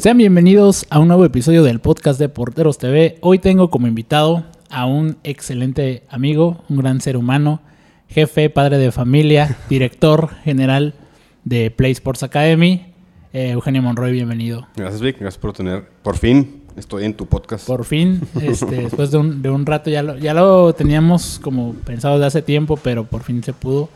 Sean bienvenidos a un nuevo episodio del podcast de Porteros TV. Hoy tengo como invitado a un excelente amigo, un gran ser humano, jefe, padre de familia, director general de Play Sports Academy. Eh, Eugenio Monroy, bienvenido. Gracias, Vic. Gracias por tener. Por fin estoy en tu podcast. Por fin, este, después de un, de un rato, ya lo, ya lo teníamos como pensado de hace tiempo, pero por fin se pudo.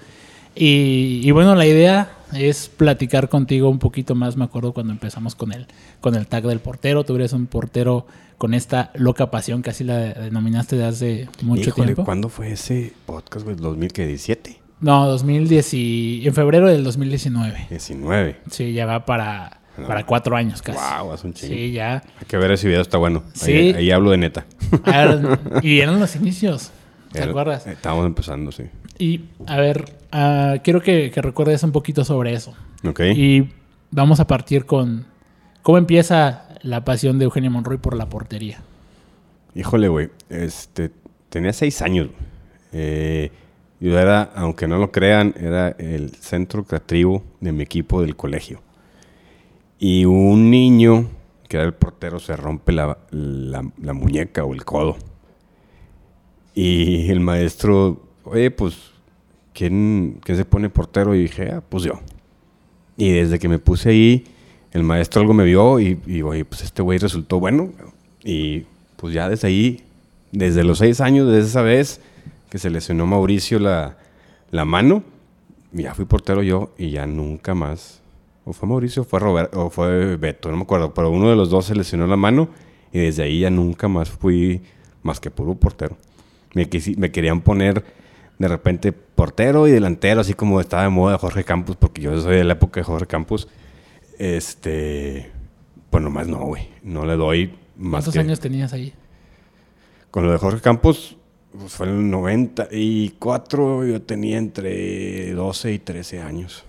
Y, y bueno, la idea es platicar contigo un poquito más. Me acuerdo cuando empezamos con el, con el tag del portero. Tú eres un portero con esta loca pasión que así la denominaste de hace mucho Híjole, tiempo. ¿cuándo fue ese podcast, güey? ¿2017? No, 2010 y, en febrero del 2019. 19. Sí, ya va para, para cuatro años casi. Wow, hace un chingo. Sí, ya. Hay que ver ese video, está bueno. Sí. Ahí, ahí hablo de neta. Ver, y eran los inicios. ¿Te acuerdas? Estábamos empezando, sí. Y a ver, ah, quiero que, que recuerdes un poquito sobre eso. Ok. Y vamos a partir con cómo empieza la pasión de Eugenio Monroy por la portería. Híjole, güey. Este, tenía seis años. Eh, yo era, aunque no lo crean, era el centro creativo de mi equipo del colegio. Y un niño, que era el portero, se rompe la, la- la muñeca o el codo. Y el maestro, oye, pues, ¿quién, quién se pone portero? Y dije, ah, pues yo. Y desde que me puse ahí, el maestro algo me vio y, y oye, pues este güey resultó bueno. Y pues ya desde ahí, desde los seis años, desde esa vez que se lesionó Mauricio la, la mano, ya fui portero yo y ya nunca más. O fue Mauricio o fue Roberto, o fue Beto, no me acuerdo, pero uno de los dos se lesionó la mano y desde ahí ya nunca más fui más que puro portero. Me, me querían poner de repente portero y delantero, así como estaba de moda Jorge Campos, porque yo soy de la época de Jorge Campos. Este, pues nomás no, güey. No le doy más ¿Cuántos que... años tenías ahí? Con lo de Jorge Campos, pues fue en el 94, yo tenía entre 12 y 13 años.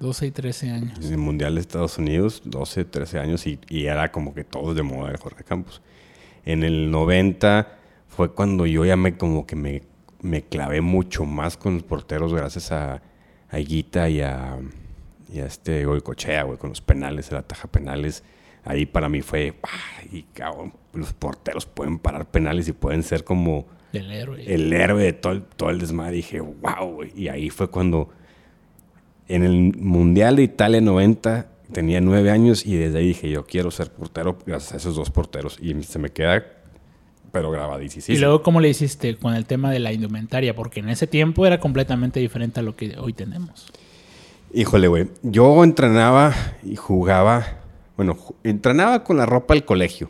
12 y 13 años. En el Mundial de Estados Unidos, 12, 13 años, y, y era como que todos de moda de Jorge Campos. En el 90 fue cuando yo ya me como que me, me clavé mucho más con los porteros gracias a, a Higuita y a, y a este Goicochea, güey, con los penales, el ataja penales. Ahí para mí fue, ay, cabrón, los porteros pueden parar penales y pueden ser como Del héroe. el héroe de todo el, todo el desmadre. Dije, wow, güey. Y ahí fue cuando en el Mundial de Italia 90 tenía nueve años y desde ahí dije, yo quiero ser portero gracias a esos dos porteros. Y se me queda, pero grabadísimo. y luego, ¿cómo le hiciste con el tema de la indumentaria? Porque en ese tiempo era completamente diferente a lo que hoy tenemos. Híjole, güey. Yo entrenaba y jugaba. Bueno, entrenaba con la ropa del colegio.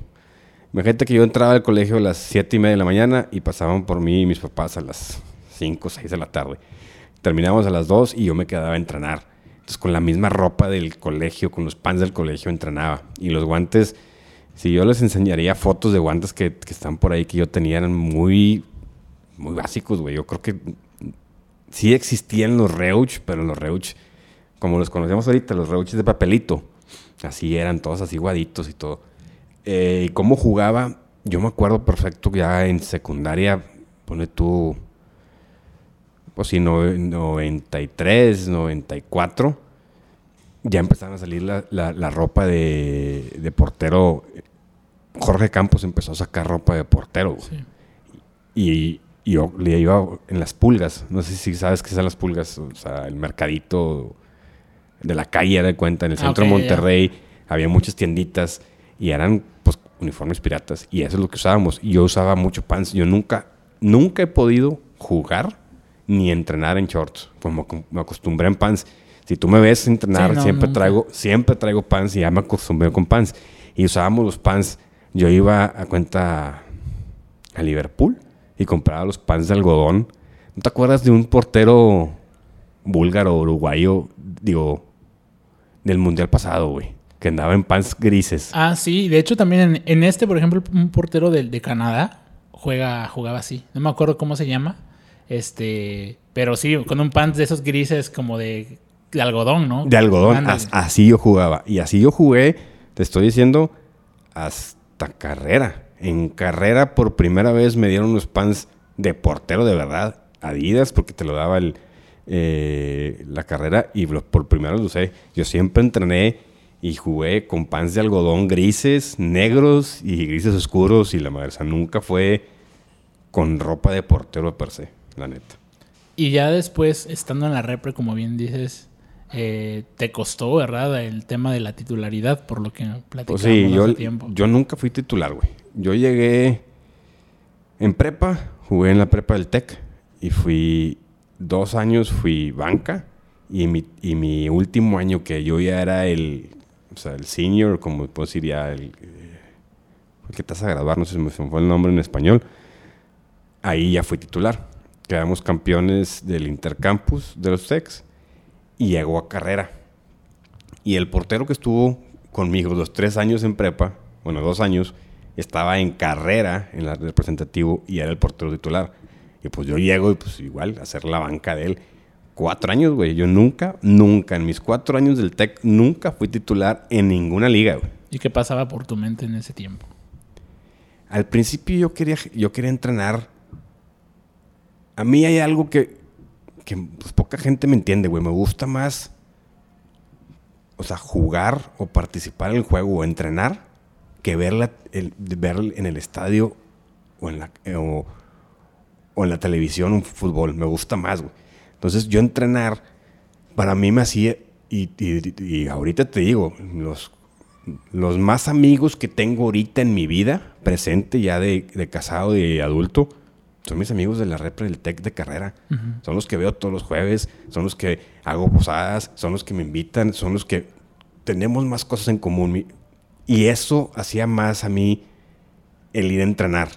Imagínate que yo entraba al colegio a las 7 y media de la mañana y pasaban por mí y mis papás a las 5 o 6 de la tarde. Terminábamos a las 2 y yo me quedaba a entrenar. Entonces, con la misma ropa del colegio, con los pants del colegio, entrenaba. Y los guantes, si yo les enseñaría fotos de guantes que, que están por ahí que yo tenía, eran muy, muy básicos, güey. Yo creo que sí existían los Reuch, pero los Reuch, como los conocemos ahorita, los Reuch de papelito, así eran todos así guaditos y todo. Eh, ¿Y cómo jugaba? Yo me acuerdo perfecto que ya en secundaria, pone tú, pues sí, no- 93, 94, ya empezaron a salir la, la- la ropa de, de portero. Jorge Campos empezó a sacar ropa de portero. Sí. Y, y yo le iba en las pulgas. No sé si sabes qué son las pulgas. O sea, el mercadito de la calle, de cuenta. En el Ah, centro de. Monterrey había muchas tienditas y eran pues uniformes piratas. Y eso es lo que usábamos. Y yo usaba mucho pants. Yo nunca, nunca he podido jugar ni entrenar en shorts. Pues me acostumbré en pants. Si tú me ves entrenar, Sí, no, siempre nunca. traigo, siempre traigo pants y ya me acostumbré con pants. Y usábamos los pants. Yo iba a cuenta a Liverpool y compraba los pants de algodón. ¿No te acuerdas de un portero búlgaro, uruguayo, digo, del mundial pasado, güey? Que andaba en pants grises. Ah, sí. De hecho, también en, en este, por ejemplo, un portero del- de, Canadá juega, jugaba así. No me acuerdo cómo se llama. Este, pero sí, con un pants de esos grises como de, de algodón, ¿no? De algodón. As- así yo jugaba. Y así yo jugué, te estoy diciendo, hasta carrera. En carrera por primera vez me dieron unos pants de portero de verdad. Adidas, porque te lo daba el, eh, la carrera y por primera vez lo usé. Yo siempre entrené y jugué con pants de algodón grises, negros y grises oscuros y la madre. O sea, nunca fue con ropa de portero per se, la neta. Y ya después, estando en la repre, como bien dices, eh, te costó, ¿verdad? El tema de la titularidad, por lo que platicamos Pues sí, yo, hace tiempo. yo nunca fui titular, güey. Yo llegué en prepa, jugué en la prepa del TEC y fui dos años, fui banca y mi, y mi último año que yo ya era el, o sea, el senior, como puedo decir ya, el, eh, ¿qué te vas a graduar? No sé si me fue el nombre en español. Ahí ya fui titular. Quedamos campeones del intercampus de los TECs y llegó a carrera. Y el portero que estuvo conmigo los tres años en prepa, bueno, dos años, estaba en carrera en la representativo y era el portero titular. Y pues yo llego y pues igual, a hacer la banca de él. Cuatro años, güey. Yo nunca, nunca, en mis cuatro años del TEC, nunca fui titular en ninguna liga, güey. ¿Y qué pasaba por tu mente en ese tiempo? Al principio yo quería, yo quería entrenar. A mí hay algo que, que pues, poca gente me entiende, güey. Me gusta más, o sea, jugar o participar en el juego o entrenar que verla, el, ver en el estadio o en la, eh, o, en la televisión un fútbol. Me gusta más, güey. Entonces yo entrenar, para mí me hacía, y, ahorita te digo, los, los más amigos que tengo ahorita en mi vida, presente ya de, de casado y adulto, son mis amigos de la repre del TEC de carrera. Son los que veo todos los jueves, son los que hago posadas, son los que me invitan, son los que tenemos más cosas en común. Y eso hacía más a mí el ir a entrenar.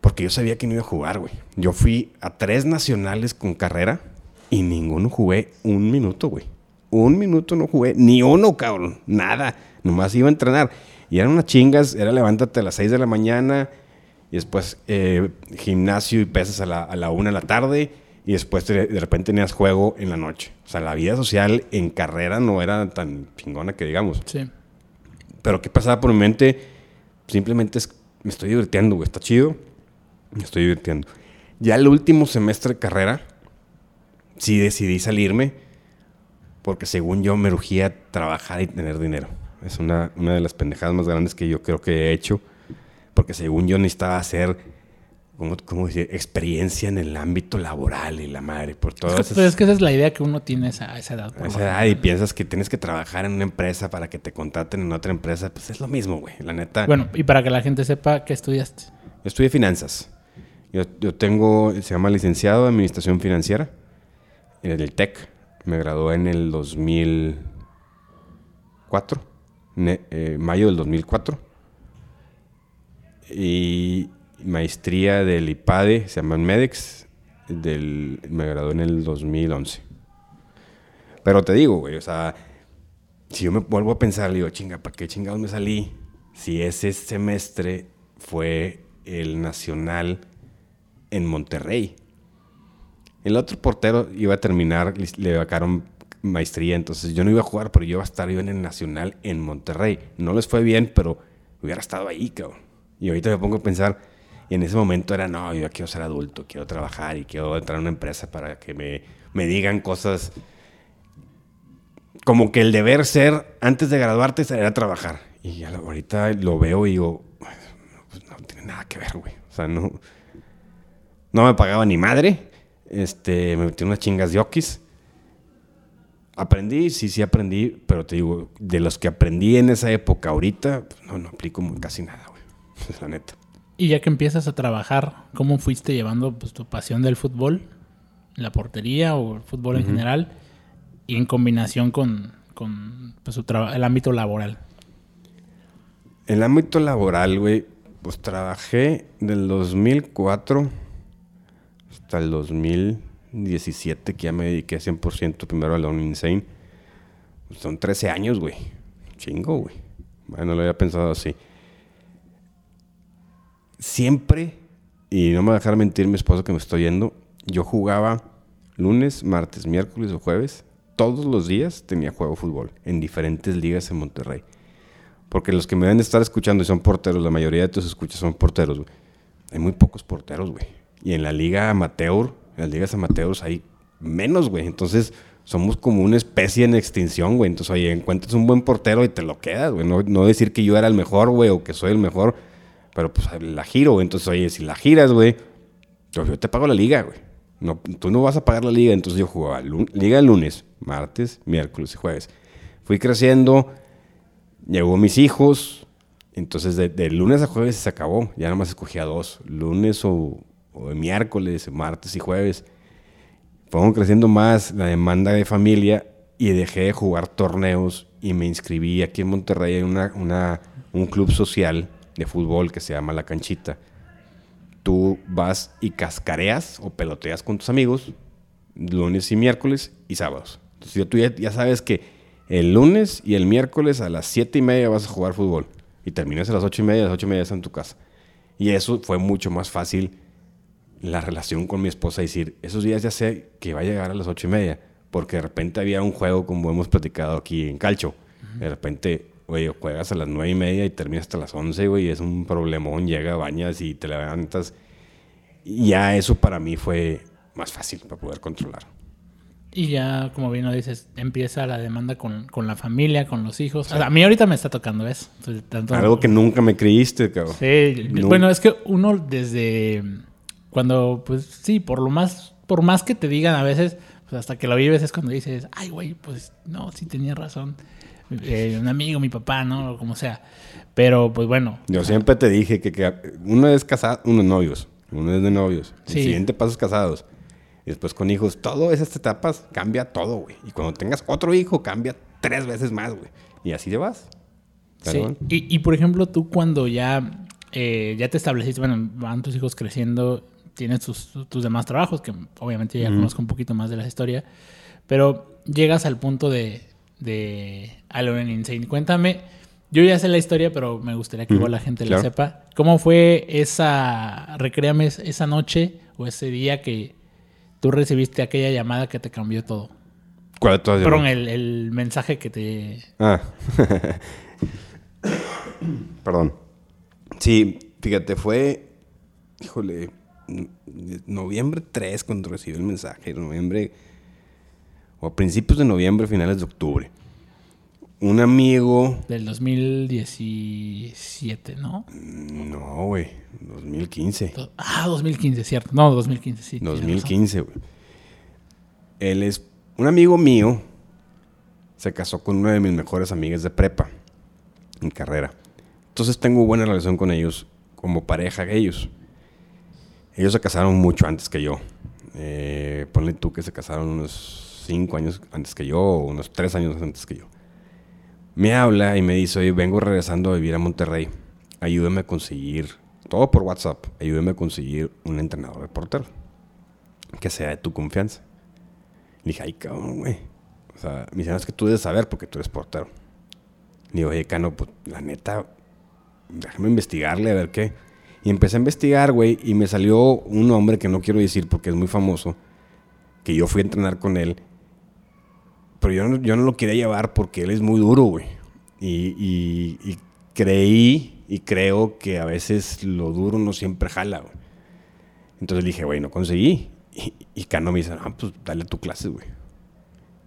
Porque yo sabía que no iba a jugar, güey. Yo fui a tres nacionales con carrera y ninguno jugué un minuto, güey. Un minuto no jugué, ni uno, cabrón. Nada. Nomás iba a entrenar. Y eran unas chingas, era levántate a las 6 de la mañana y después eh, gimnasio y pesas a la, a la 1 de la tarde y después te- de repente tenías juego en la noche. O sea, la vida social en carrera no era tan chingona que digamos. Sí. Pero ¿qué pasaba por mi mente? Simplemente es, me estoy divirtiendo, güey. Está chido. Me estoy divirtiendo. Ya el último semestre de carrera, sí decidí salirme porque según yo me urgía trabajar y tener dinero. Es una, una de las pendejadas más grandes que yo creo que he hecho. Porque según yo necesitaba hacer, ¿cómo, cómo decir? Experiencia en el ámbito laboral y la madre. Por Es todas que, esas- pero es que esa es la idea que uno tiene a esa, esa edad. a esa edad y piensas que tienes que trabajar en una empresa para que te contraten en otra empresa, pues es lo mismo, güey. La neta. Bueno, y para que la gente sepa que estudiaste. Yo estudié finanzas. Yo, yo tengo, se llama licenciado de Administración Financiera en el TEC. Me gradué en el 2004, ne- eh, mayo del 2004. Y maestría del IPADE, se llama MEDEX, del, me gradué en el 2011. Pero te digo, güey, o sea, si yo me vuelvo a pensar, digo, chinga, ¿para qué chingados me salí? Si ese semestre fue el nacional en Monterrey. El otro portero iba a terminar, le- le vacaron maestría, entonces yo no iba a jugar, pero yo iba a estar yo en el nacional en Monterrey. No les fue bien, pero hubiera estado ahí, cabrón. Y ahorita me pongo a pensar, y en ese momento era, no, yo quiero ser adulto, quiero trabajar y quiero entrar a una empresa para que me, me digan cosas como que el deber ser antes de graduarte era trabajar. Y ahorita lo veo y digo, pues no tiene nada que ver, güey. O sea, no, no me pagaba ni madre. Este, me metí unas chingas de okis. Aprendí, sí, sí aprendí, pero te digo, de los que aprendí en esa época, ahorita, pues, no, no aplico casi nada, güey. Es la neta. Y ya que empiezas a trabajar, ¿cómo fuiste llevando pues, tu pasión del fútbol, la portería o el fútbol en general, y en combinación con, con pues, su el ámbito laboral? El ámbito laboral, güey, pues trabajé del 2004 hasta el 2017, que ya me dediqué 100% primero a la Insane. Pues son 13 años, güey. Chingo, güey. Bueno, no lo había pensado así. Siempre, y no me va a dejar mentir mi esposo que me estoy yendo, yo jugaba lunes, martes, miércoles o jueves. Todos los días tenía juego de fútbol en diferentes ligas en Monterrey. Porque los que me deben de estar escuchando y son porteros, la mayoría de tus escuchas son porteros, güey. Hay muy pocos porteros, güey. Y en la liga amateur, en las ligas amateurs hay menos, güey. Entonces, somos como una especie en extinción, güey. Entonces, oye, encuentras un buen portero y te lo quedas, güey. No, no decir que yo era el mejor, güey, o que soy el mejor, pero pues la giro, güey. Entonces, oye, si la giras, güey, pues yo te pago la liga, güey. No, tú no vas a pagar la liga, entonces yo jugaba liga el lunes, martes, miércoles y jueves. Fui creciendo, llegó mis hijos, entonces de, lunes a jueves se acabó, ya nada más escogía dos, lunes o, miércoles, martes y jueves fueron creciendo más la demanda de familia y dejé de jugar torneos y me inscribí aquí en Monterrey en una, un club social de fútbol que se llama La Canchita. Tú vas y cascareas o peloteas con tus amigos lunes y miércoles y sábados. Entonces tú ya, sabes que el lunes y el miércoles a las siete y media vas a jugar fútbol y terminas a las ocho y media, a las ocho y media estás en tu casa. Y eso fue mucho más fácil la relación con mi esposa decir, esos días ya sé que va a llegar a las ocho y media, porque de repente había un juego como hemos platicado aquí en Calcho. De repente, güey, juegas a las nueve y media y terminas hasta las once, güey, es un problemón, llega, bañas y te levantas. Y ya eso para mí fue más fácil para poder controlar. Y ya, como bien lo dices, empieza la demanda con, con la familia, con los hijos. a mí ahorita me está tocando eso. Algo que nunca me creíste, cabrón. Sí, bueno, es que uno desde cuando, pues sí, por lo más, por más que te digan a veces, pues hasta que lo vives es cuando dices, ay, güey, pues no, sí tenía razón. Eh, un amigo, mi papá, ¿no? O como sea. Pero, pues bueno. Yo siempre te dije que, uno es casado, uno es novios, uno es de novios. El siguiente paso es casados. Y después con hijos, todo esas etapas cambia todo, güey. Y cuando tengas otro hijo, cambia tres veces más, güey. Y así te vas. Sí. Y, y, por ejemplo, tú cuando ya, eh, ya te estableciste, bueno, van tus hijos creciendo, tienes tus, tus demás trabajos, que obviamente ya conozco un poquito más de la historia, pero llegas al punto de, de Alone Insane. Cuéntame, yo ya sé la historia, pero me gustaría que igual la gente la sepa. ¿Cómo fue esa, recréame esa noche o ese día que tú recibiste aquella llamada que te cambió todo? ¿Cuál de todas? Perdón, el, el mensaje que te... Ah. Perdón. Sí, fíjate, fue... Híjole, noviembre 3 cuando recibí el mensaje, noviembre o a principios de noviembre, finales de octubre. Un amigo... Del 2017, ¿no? No, güey, 2015. Ah, 2015, cierto. No, 2015, sí. 2015, güey. Él es un amigo mío, se casó con una de mis mejores amigas de prepa, en carrera. Entonces tengo buena relación con ellos, como pareja ellos. Ellos se casaron mucho antes que yo. Eh, ponle tú que se casaron unos cinco años antes que yo, o unos tres años antes que yo. Me habla y me dice, oye, vengo regresando a vivir a Monterrey. Ayúdame a conseguir, todo por WhatsApp, ayúdame a conseguir un entrenador de portero. Que sea de tu confianza. Le dije, ay, cabrón, güey. O sea, me dice, es que tú debes saber porque tú eres portero. Le digo, oye, Cano, pues la neta, déjame investigarle a ver qué. Y empecé a investigar, güey, y me salió un hombre que no quiero decir porque es muy famoso, que yo fui a entrenar con él. Pero yo no, yo no lo quería llevar porque él es muy duro, güey. Y, creí y creo que a veces lo duro no siempre jala, güey. Entonces le dije, güey, no conseguí. Y, y Cano me dice, ah, pues dale tu clase, güey.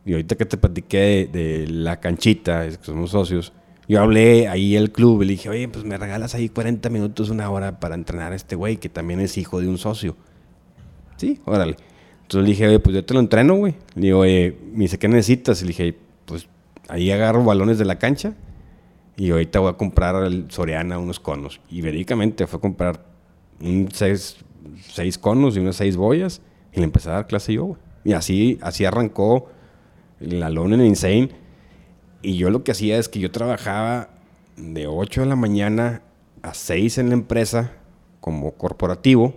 Y ahorita que te platiqué de, la canchita, es que somos socios, yo hablé ahí al club y le dije, oye, pues me regalas ahí 40 minutos, una hora para entrenar a este güey que también es hijo de un socio. Sí, órale. Entonces le dije, oye, pues yo te lo entreno, güey. Le digo, oye, me dice, ¿qué necesitas? Y le dije, pues ahí agarro balones de la cancha y ahorita voy a comprar al Soriana unos conos. Y verídicamente fue a comprar un seis, seis conos y unas seis boyas y le empecé a dar clase yo, güey. Y así, así arrancó el alone en Insane y yo lo que hacía es que yo trabajaba de 8 de la mañana a 6 en la empresa como corporativo,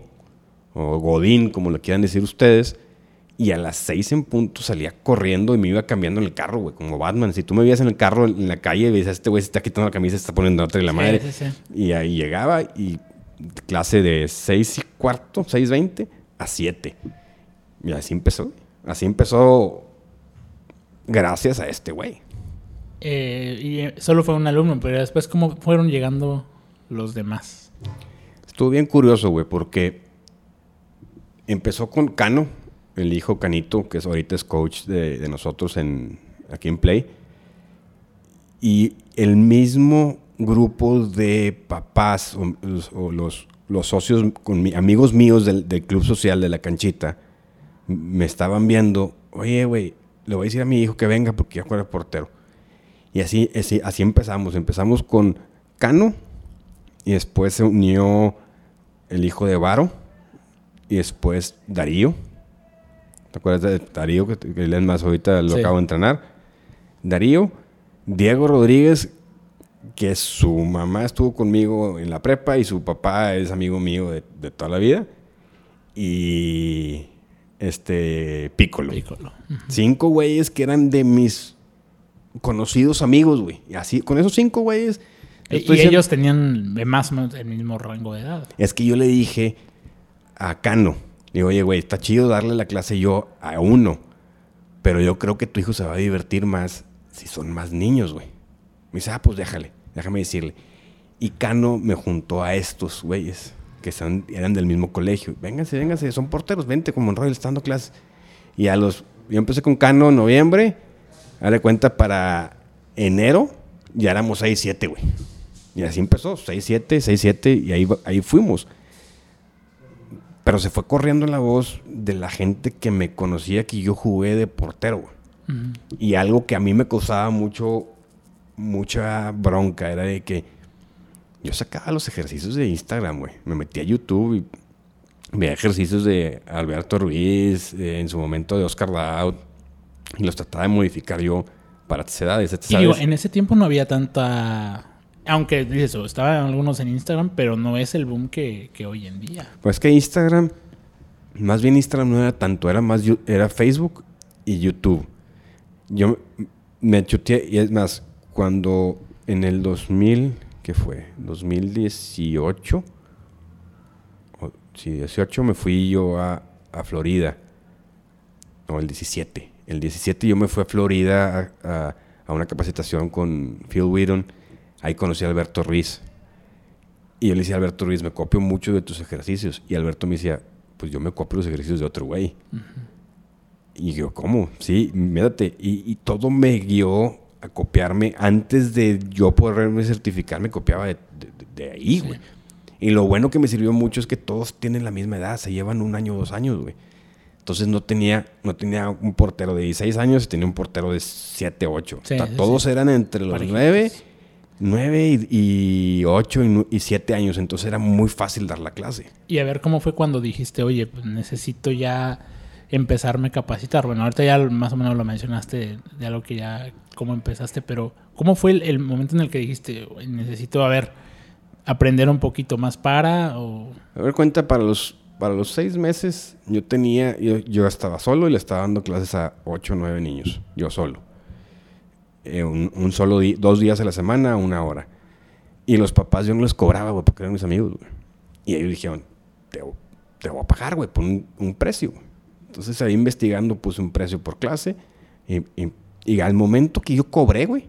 o Godín, como lo quieran decir ustedes, y a las 6 en punto salía corriendo y me iba cambiando en el carro, güey, como Batman. Si tú me veías en el carro en la calle, y dices, este güey se está quitando la camisa, se está poniendo otra de la madre. Y ahí llegaba y clase de 6 y cuarto, 6.20 a 7. Y así empezó. Así empezó gracias a este güey. Eh, y eh, solo fue un alumno, pero después, ¿cómo fueron llegando los demás? Estuvo bien curioso, güey, porque empezó con Cano, el hijo Canito, que es ahorita es coach de, nosotros en, aquí en Play. Y el mismo grupo de papás o, los, socios, amigos míos del, club social de la canchita, me estaban viendo, oye, güey, le voy a decir a mi hijo que venga porque ya juega portero. Y así, así, así empezamos. Empezamos con Cano y después se unió el hijo de Varo y después Darío. ¿Te acuerdas de Darío? Que, que él es más ahorita lo Sí. acabo de entrenar. Darío, Diego Rodríguez, que su mamá estuvo conmigo en la prepa y su papá es amigo mío de, de toda la vida. Y este Piccolo. Piccolo. Cinco güeyes que eran de mis conocidos amigos, güey. Y así, con esos cinco güeyes. Y, estoy y diciendo- ellos tenían más o menos el mismo rango de edad. Es que yo le dije a Cano, digo, oye, güey, está chido darle la clase yo a uno, pero yo creo que tu hijo se va a divertir más si son más niños, güey. Me dice, ah, pues déjale, déjame decirle. Y Cano me juntó a estos güeyes, que son, eran del mismo colegio. Vénganse, vénganse, son porteros, vente como en Royal, está dando clases. Y a los, yo empecé con Cano en noviembre, de cuenta para enero, ya éramos 6, 7, güey. Y así empezó, 6, 7, 6, 7, y ahí, ahí fuimos. Pero se fue corriendo la voz de la gente que me conocía que yo jugué de portero, güey. Ujú. Y algo que a mí me causaba mucho, mucha bronca era de que yo sacaba los ejercicios de Instagram, güey. Me metía a YouTube y veía ejercicios de Alberto Ruiz, eh, en su momento de Oscar Daud, y los trataba de modificar yo para tus edades, Y digo, ¿sabes? en ese tiempo no había tanta... Aunque, dices estaban algunos en Instagram, pero no es el boom que, que hoy en día. Pues que Instagram, más bien Instagram no era tanto, era más era Facebook y YouTube. Yo me chuteé, y es más, cuando en el 2000, ¿qué fue? 2018, o, sí, 18 me fui yo a, a Florida. No, el 17. El 17 yo me fui a Florida a, a- a una capacitación con Phil Wheaton. Ahí conocí a Alberto Ruiz. Y yo le decía a Alberto Ruiz, me copio mucho de tus ejercicios. Y Alberto me decía, pues yo me copio los ejercicios de otro güey. Y yo, ¿cómo? Sí, mírate. Y, y todo me guió a copiarme. Antes de yo poderme certificar, me copiaba de, de- de ahí, Sí. güey. Y lo bueno que me sirvió mucho es que todos tienen la misma edad. Se llevan un año o dos años, güey. Entonces no tenía, no tenía un portero de 16 años y tenía un portero de 7, 8. Sí, sí, todos sí. eran entre los Parejitos. 9 9 y, y 8 y, y 7 años, entonces era muy fácil dar la clase. Y a ver cómo fue cuando dijiste, oye, pues necesito ya empezarme a capacitar. Bueno, ahorita ya más o menos lo mencionaste de algo que ya, cómo empezaste, pero ¿cómo fue el, el momento en el que dijiste, "Oye, necesito, a ver, aprender un poquito más para o... A ver, cuenta, para los, para los 6 meses yo tenía, yo, yo estaba solo y le estaba dando clases a 8 o 9 niños, yo solo. Eh, un, solo día, dos días a la semana, una hora. Y los papás yo no les cobraba, güey, porque eran mis amigos, güey. Y ellos dijeron, te, voy a pagar, güey, por un, precio. Entonces ahí investigando puse un precio por clase. Y, y- y al momento que yo cobré, güey,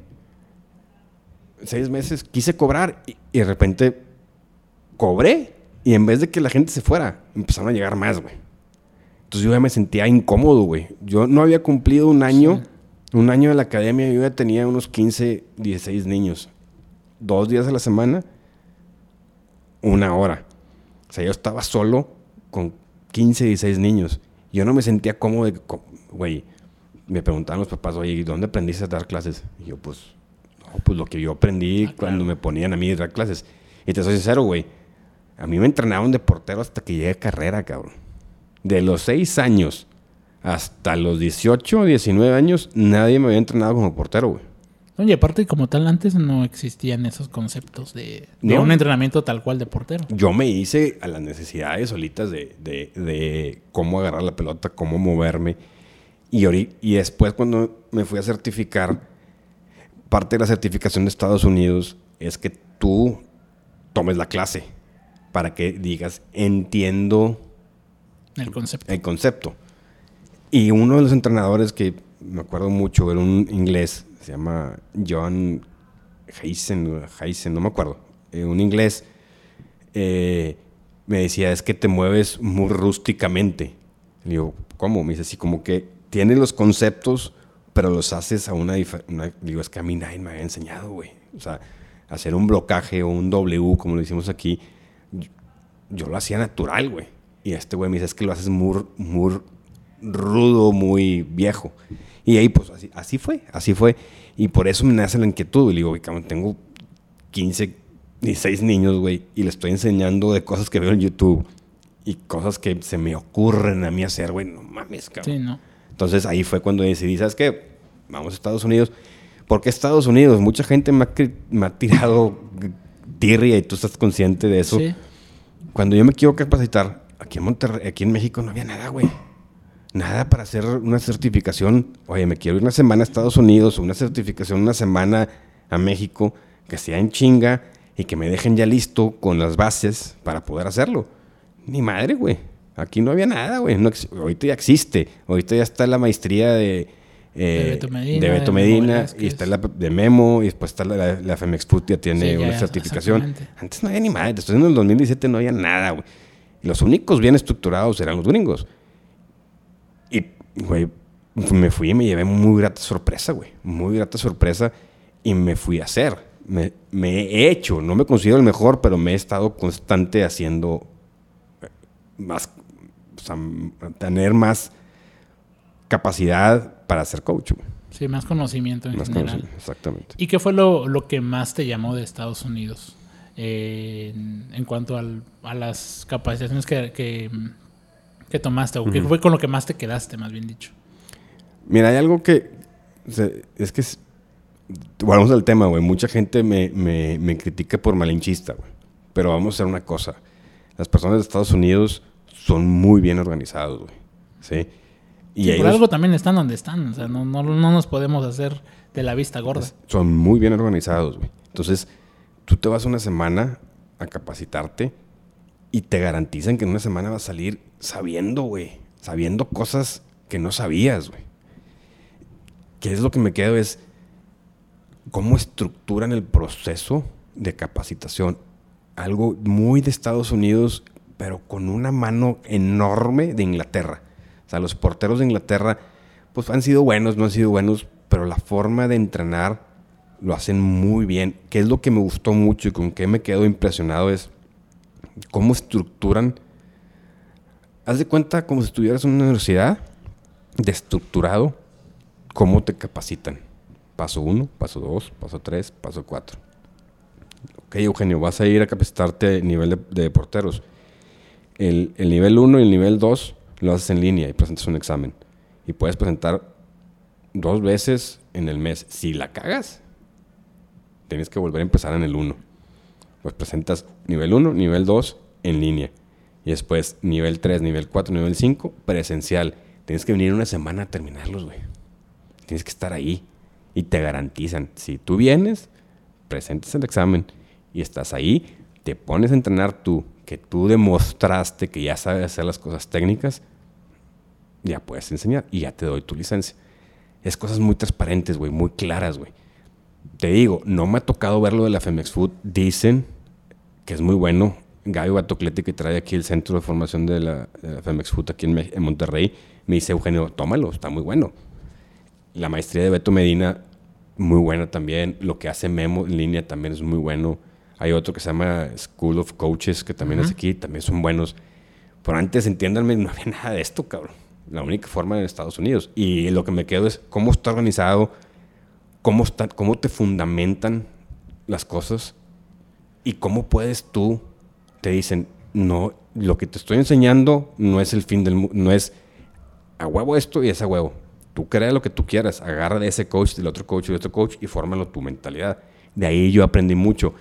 seis meses quise cobrar y de repente cobré. Y en vez de que la gente se fuera, empezaron a llegar más, güey. Entonces yo ya me sentía incómodo, güey. Yo no había cumplido un año, un año de la academia, yo ya tenía unos 15, 16 niños. Dos días a la semana, una hora. O sea, yo estaba solo con 15, 16 niños. Yo no me sentía cómodo, güey. Me preguntaban los papás, oye, ¿y dónde aprendiste a dar clases? Y yo, pues, no, pues lo que yo aprendí Ah, cuando claro. me ponían a mí a dar clases. Y te soy sincero, güey. A mí me entrenaron de portero hasta que llegué a carrera, cabrón. De los 6 años hasta los 18, 19 años, nadie me había entrenado como portero, güey. Oye, aparte como tal, antes no existían esos conceptos de, de No. un entrenamiento tal cual de portero. Yo me hice a las necesidades solitas de, de- de cómo agarrar la pelota, cómo moverme. Y, y después cuando me fui a certificar, parte de la certificación de Estados Unidos es que tú tomes la clase para que digas, entiendo El concepto. el concepto. Y uno de los entrenadores que me acuerdo mucho era un inglés, se llama John Heisen, Heisen no me acuerdo, eh, un inglés, eh, me decía, es que te mueves muy rústicamente. Le digo, ¿cómo? Me dice, así como que tienes los conceptos, pero los haces a una diferencia. Digo, es que a mí nadie me había enseñado, güey. O sea, hacer un blocaje o un W, como lo hicimos aquí, yo, lo hacía natural, güey. Y este güey me dice, es que lo haces muy, muy rudo, muy viejo. Y ahí, pues, así, así fue, así fue. Y por eso me nace la inquietud. Y le digo, güey, tengo 15, 16 niños, güey, y le estoy enseñando de cosas que veo en YouTube y cosas que se me ocurren a mí hacer, güey, no mames, cabrón. Sí, ¿no? Entonces ahí fue cuando decidí, ¿sabes qué? Vamos a Estados Unidos. ¿Por qué Estados Unidos? Mucha gente me ha, tirado tirria y tú estás consciente de eso. Sí. Cuando yo me quiero capacitar, aquí en Monterrey, aquí en México no había nada, güey. Nada para hacer una certificación. Oye, me quiero ir una semana a Estados Unidos o una certificación una semana a México, que sea en chinga y que me dejen ya listo con las bases para poder hacerlo. Ni madre, güey. Aquí no había nada, güey. ahorita ya existe. Ahorita ya está la maestría de, eh, de Beto Medina, y está la de Memo y después está la, la Femexput ya tiene una certificación. Antes no había ni madre. Después en el 2017 no había nada, güey. Los únicos bien estructurados eran los gringos. Güey, me fui y me llevé muy grata sorpresa, güey. Muy grata sorpresa y me fui a hacer. Me, me he hecho, no me considero el mejor, pero me he estado constante haciendo más, o sea, tener más capacidad para ser coach. Sí, más conocimiento en general. exactamente. ¿Y qué fue lo, lo, que más te llamó de Estados Unidos eh, en, cuanto a las capacitaciones que, que, tomaste? ¿O qué fue con lo que más te quedaste, más bien dicho? Mira, hay algo que... es que... volvamos al tema, güey. Mucha gente me, me, me critica por malinchista, güey. Pero vamos a hacer una cosa. Las personas de Estados Unidos son muy bien organizados, güey. ¿Sí? Y por algo también están donde están. O sea, no, no, no, nos podemos hacer de la vista gorda. Son muy bien organizados, güey. Entonces, tú te vas una semana a capacitarte y te garantizan que en una semana vas a salir sabiendo, güey. Sabiendo cosas que no sabías, güey. ¿Qué es lo que me quedo? Es cómo estructuran el proceso de capacitación. Algo muy de Estados Unidos pero con una mano enorme de Inglaterra. O sea, los porteros de Inglaterra, pues han sido buenos, no han sido buenos, pero la forma de entrenar lo hacen muy bien. ¿Qué es lo que me gustó mucho y con qué me quedo impresionado es cómo estructuran. Haz de cuenta como si estuvieras en una universidad, de cómo te capacitan. Paso uno, paso dos, paso tres, paso cuatro. Ok, Eugenio, vas a ir a capacitarte a nivel de, de porteros el, nivel 1 y el nivel 2 lo haces en línea y presentas un examen. Y puedes presentar dos veces en el mes. Si la cagas, tienes que volver a empezar en el 1. Pues presentas nivel 1, nivel 2 en línea. Y después nivel 3, nivel 4, nivel 5 presencial. Tienes que venir una semana a terminarlos, güey. Tienes que estar ahí. Y te garantizan, si tú vienes, presentas el examen y estás ahí, te pones a entrenar tú, que tú demostraste que ya sabes hacer las cosas técnicas, ya puedes enseñar y ya te doy tu licencia. Es cosas muy transparentes, güey, muy claras, güey. Te digo, no me ha tocado ver lo de la Femex Food. Dicen que es muy bueno. Gaby Batocleti, que trae aquí el centro de formación de la, Femex Food aquí en, Monterrey, me dice, Eugenio, tómalo, está muy bueno. La maestría de Beto Medina, muy buena también. Lo que hace Memo en línea también es muy bueno. Hay otro que se llama School of Coaches, que también es aquí, también son buenos. Pero antes, entiéndanme, no había nada de esto, cabrón. La única forma en Estados Unidos. Y lo que me quedo es cómo está organizado, cómo, está, cómo te fundamentan las cosas y cómo puedes tú, te dicen, no, lo que te estoy enseñando no es el fin del mundo, no es a huevo esto y es a huevo. Tú crea lo que tú quieras, agarra de ese coach, del otro coach del otro coach y fórmalo tu mentalidad. De ahí yo aprendí mucho.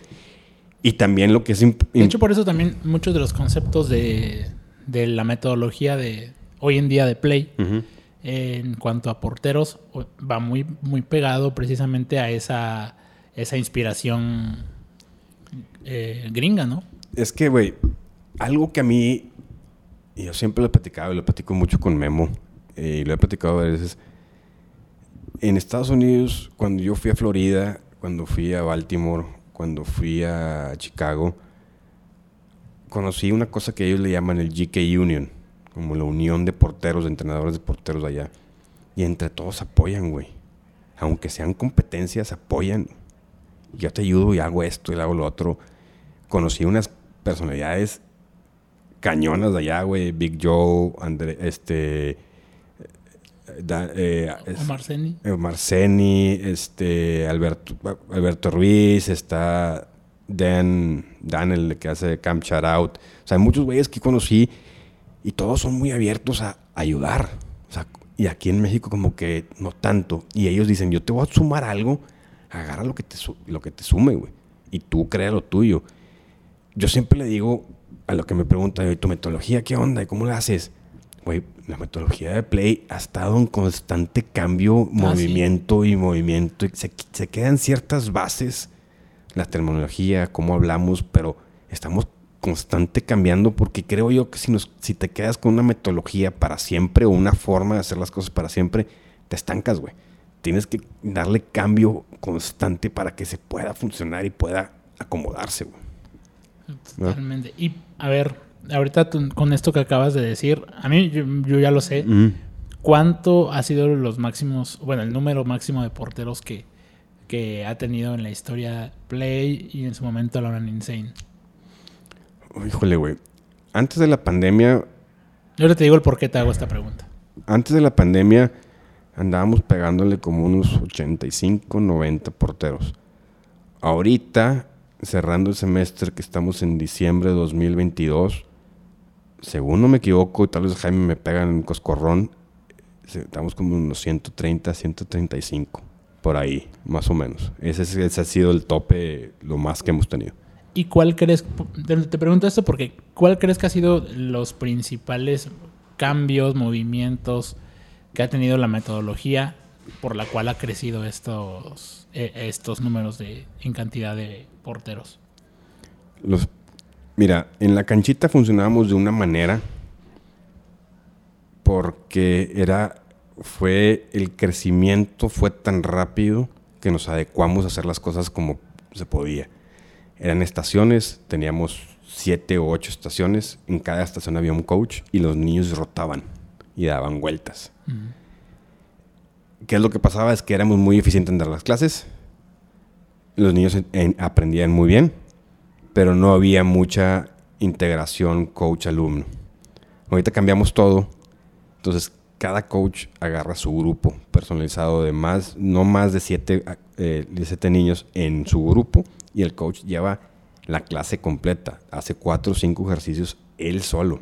Y también lo que es... De hecho, por eso también muchos de los conceptos de, la metodología de hoy en día de Play, en cuanto a porteros, va muy, muy pegado precisamente a esa, esa inspiración eh, gringa, ¿no? Es que, güey, algo que a mí, y yo siempre lo he platicado, y lo platico mucho con Memo, eh, y lo he platicado a veces, en Estados Unidos, cuando yo fui a Florida, cuando fui a Baltimore, cuando fui a Chicago, conocí una cosa que ellos le llaman el GK Union, como la unión de porteros, de entrenadores de porteros allá. Y entre todos apoyan, güey. Aunque sean competencias, apoyan. Yo te ayudo y hago esto y hago lo otro. Conocí unas personalidades cañonas de allá, güey. Big Joe, André, este... Da, eh, Marceni. Eh, Marceni, este, Alberto, Alberto Ruiz, está Dan, Dan, el que hace Camp Shout Out. O sea, hay muchos güeyes que conocí y todos son muy abiertos a ayudar. O sea, y aquí en México como que no tanto. Y ellos dicen, yo te voy a sumar algo, agarra lo que te, lo que te sume, güey. Y tú crea lo tuyo. Yo siempre le digo a lo que me preguntan, ¿tu metodología qué onda? ¿Y cómo la haces? Güey, la metodología de Play ha estado en constante cambio, ah, movimiento y movimiento. Y se, se quedan ciertas bases, la terminología, cómo hablamos, pero estamos constante cambiando porque creo yo que si, nos, si te quedas con una metodología para siempre o una forma de hacer las cosas para siempre, te estancas, güey. Tienes que darle cambio constante para que se pueda funcionar y pueda acomodarse, güey. Totalmente. Y a ver, ahorita con esto que acabas de decir, a mí yo, ya lo sé. ¿Cuánto ha sido los máximos, bueno, el número máximo de porteros que, que ha tenido en la historia Play y en su momento la Insane? Híjole, güey. Antes de la pandemia. Yo te digo el por qué te hago esta pregunta. Antes de la pandemia andábamos pegándole como unos 85, 90 porteros. Ahorita, cerrando el semestre que estamos en diciembre de 2022, según no me equivoco, tal vez Jaime me pega en coscorrón, estamos como unos 130, 135, por ahí, más o menos. Ese, ese ha sido el tope, lo más que hemos tenido. ¿Y cuál crees, te, pregunto esto porque, cuál crees que ha sido los principales cambios, movimientos que ha tenido la metodología por la cual ha crecido estos, eh, estos números de, en cantidad de porteros? Mira, en la canchita funcionábamos de una manera porque era, fue, el crecimiento fue tan rápido que nos adecuamos a hacer las cosas como se podía eran estaciones, teníamos siete o ocho estaciones, en cada estación había un coach y los niños rotaban y daban vueltas. ¿Qué es lo que pasaba? Es que éramos muy eficientes en dar las clases, los niños aprendían muy bien, pero no había mucha integración coach-alumno. Ahorita cambiamos todo, entonces cada coach agarra su grupo personalizado de más, no más de siete, eh, de siete niños en su grupo y el coach lleva la clase completa, hace cuatro o cinco ejercicios él solo.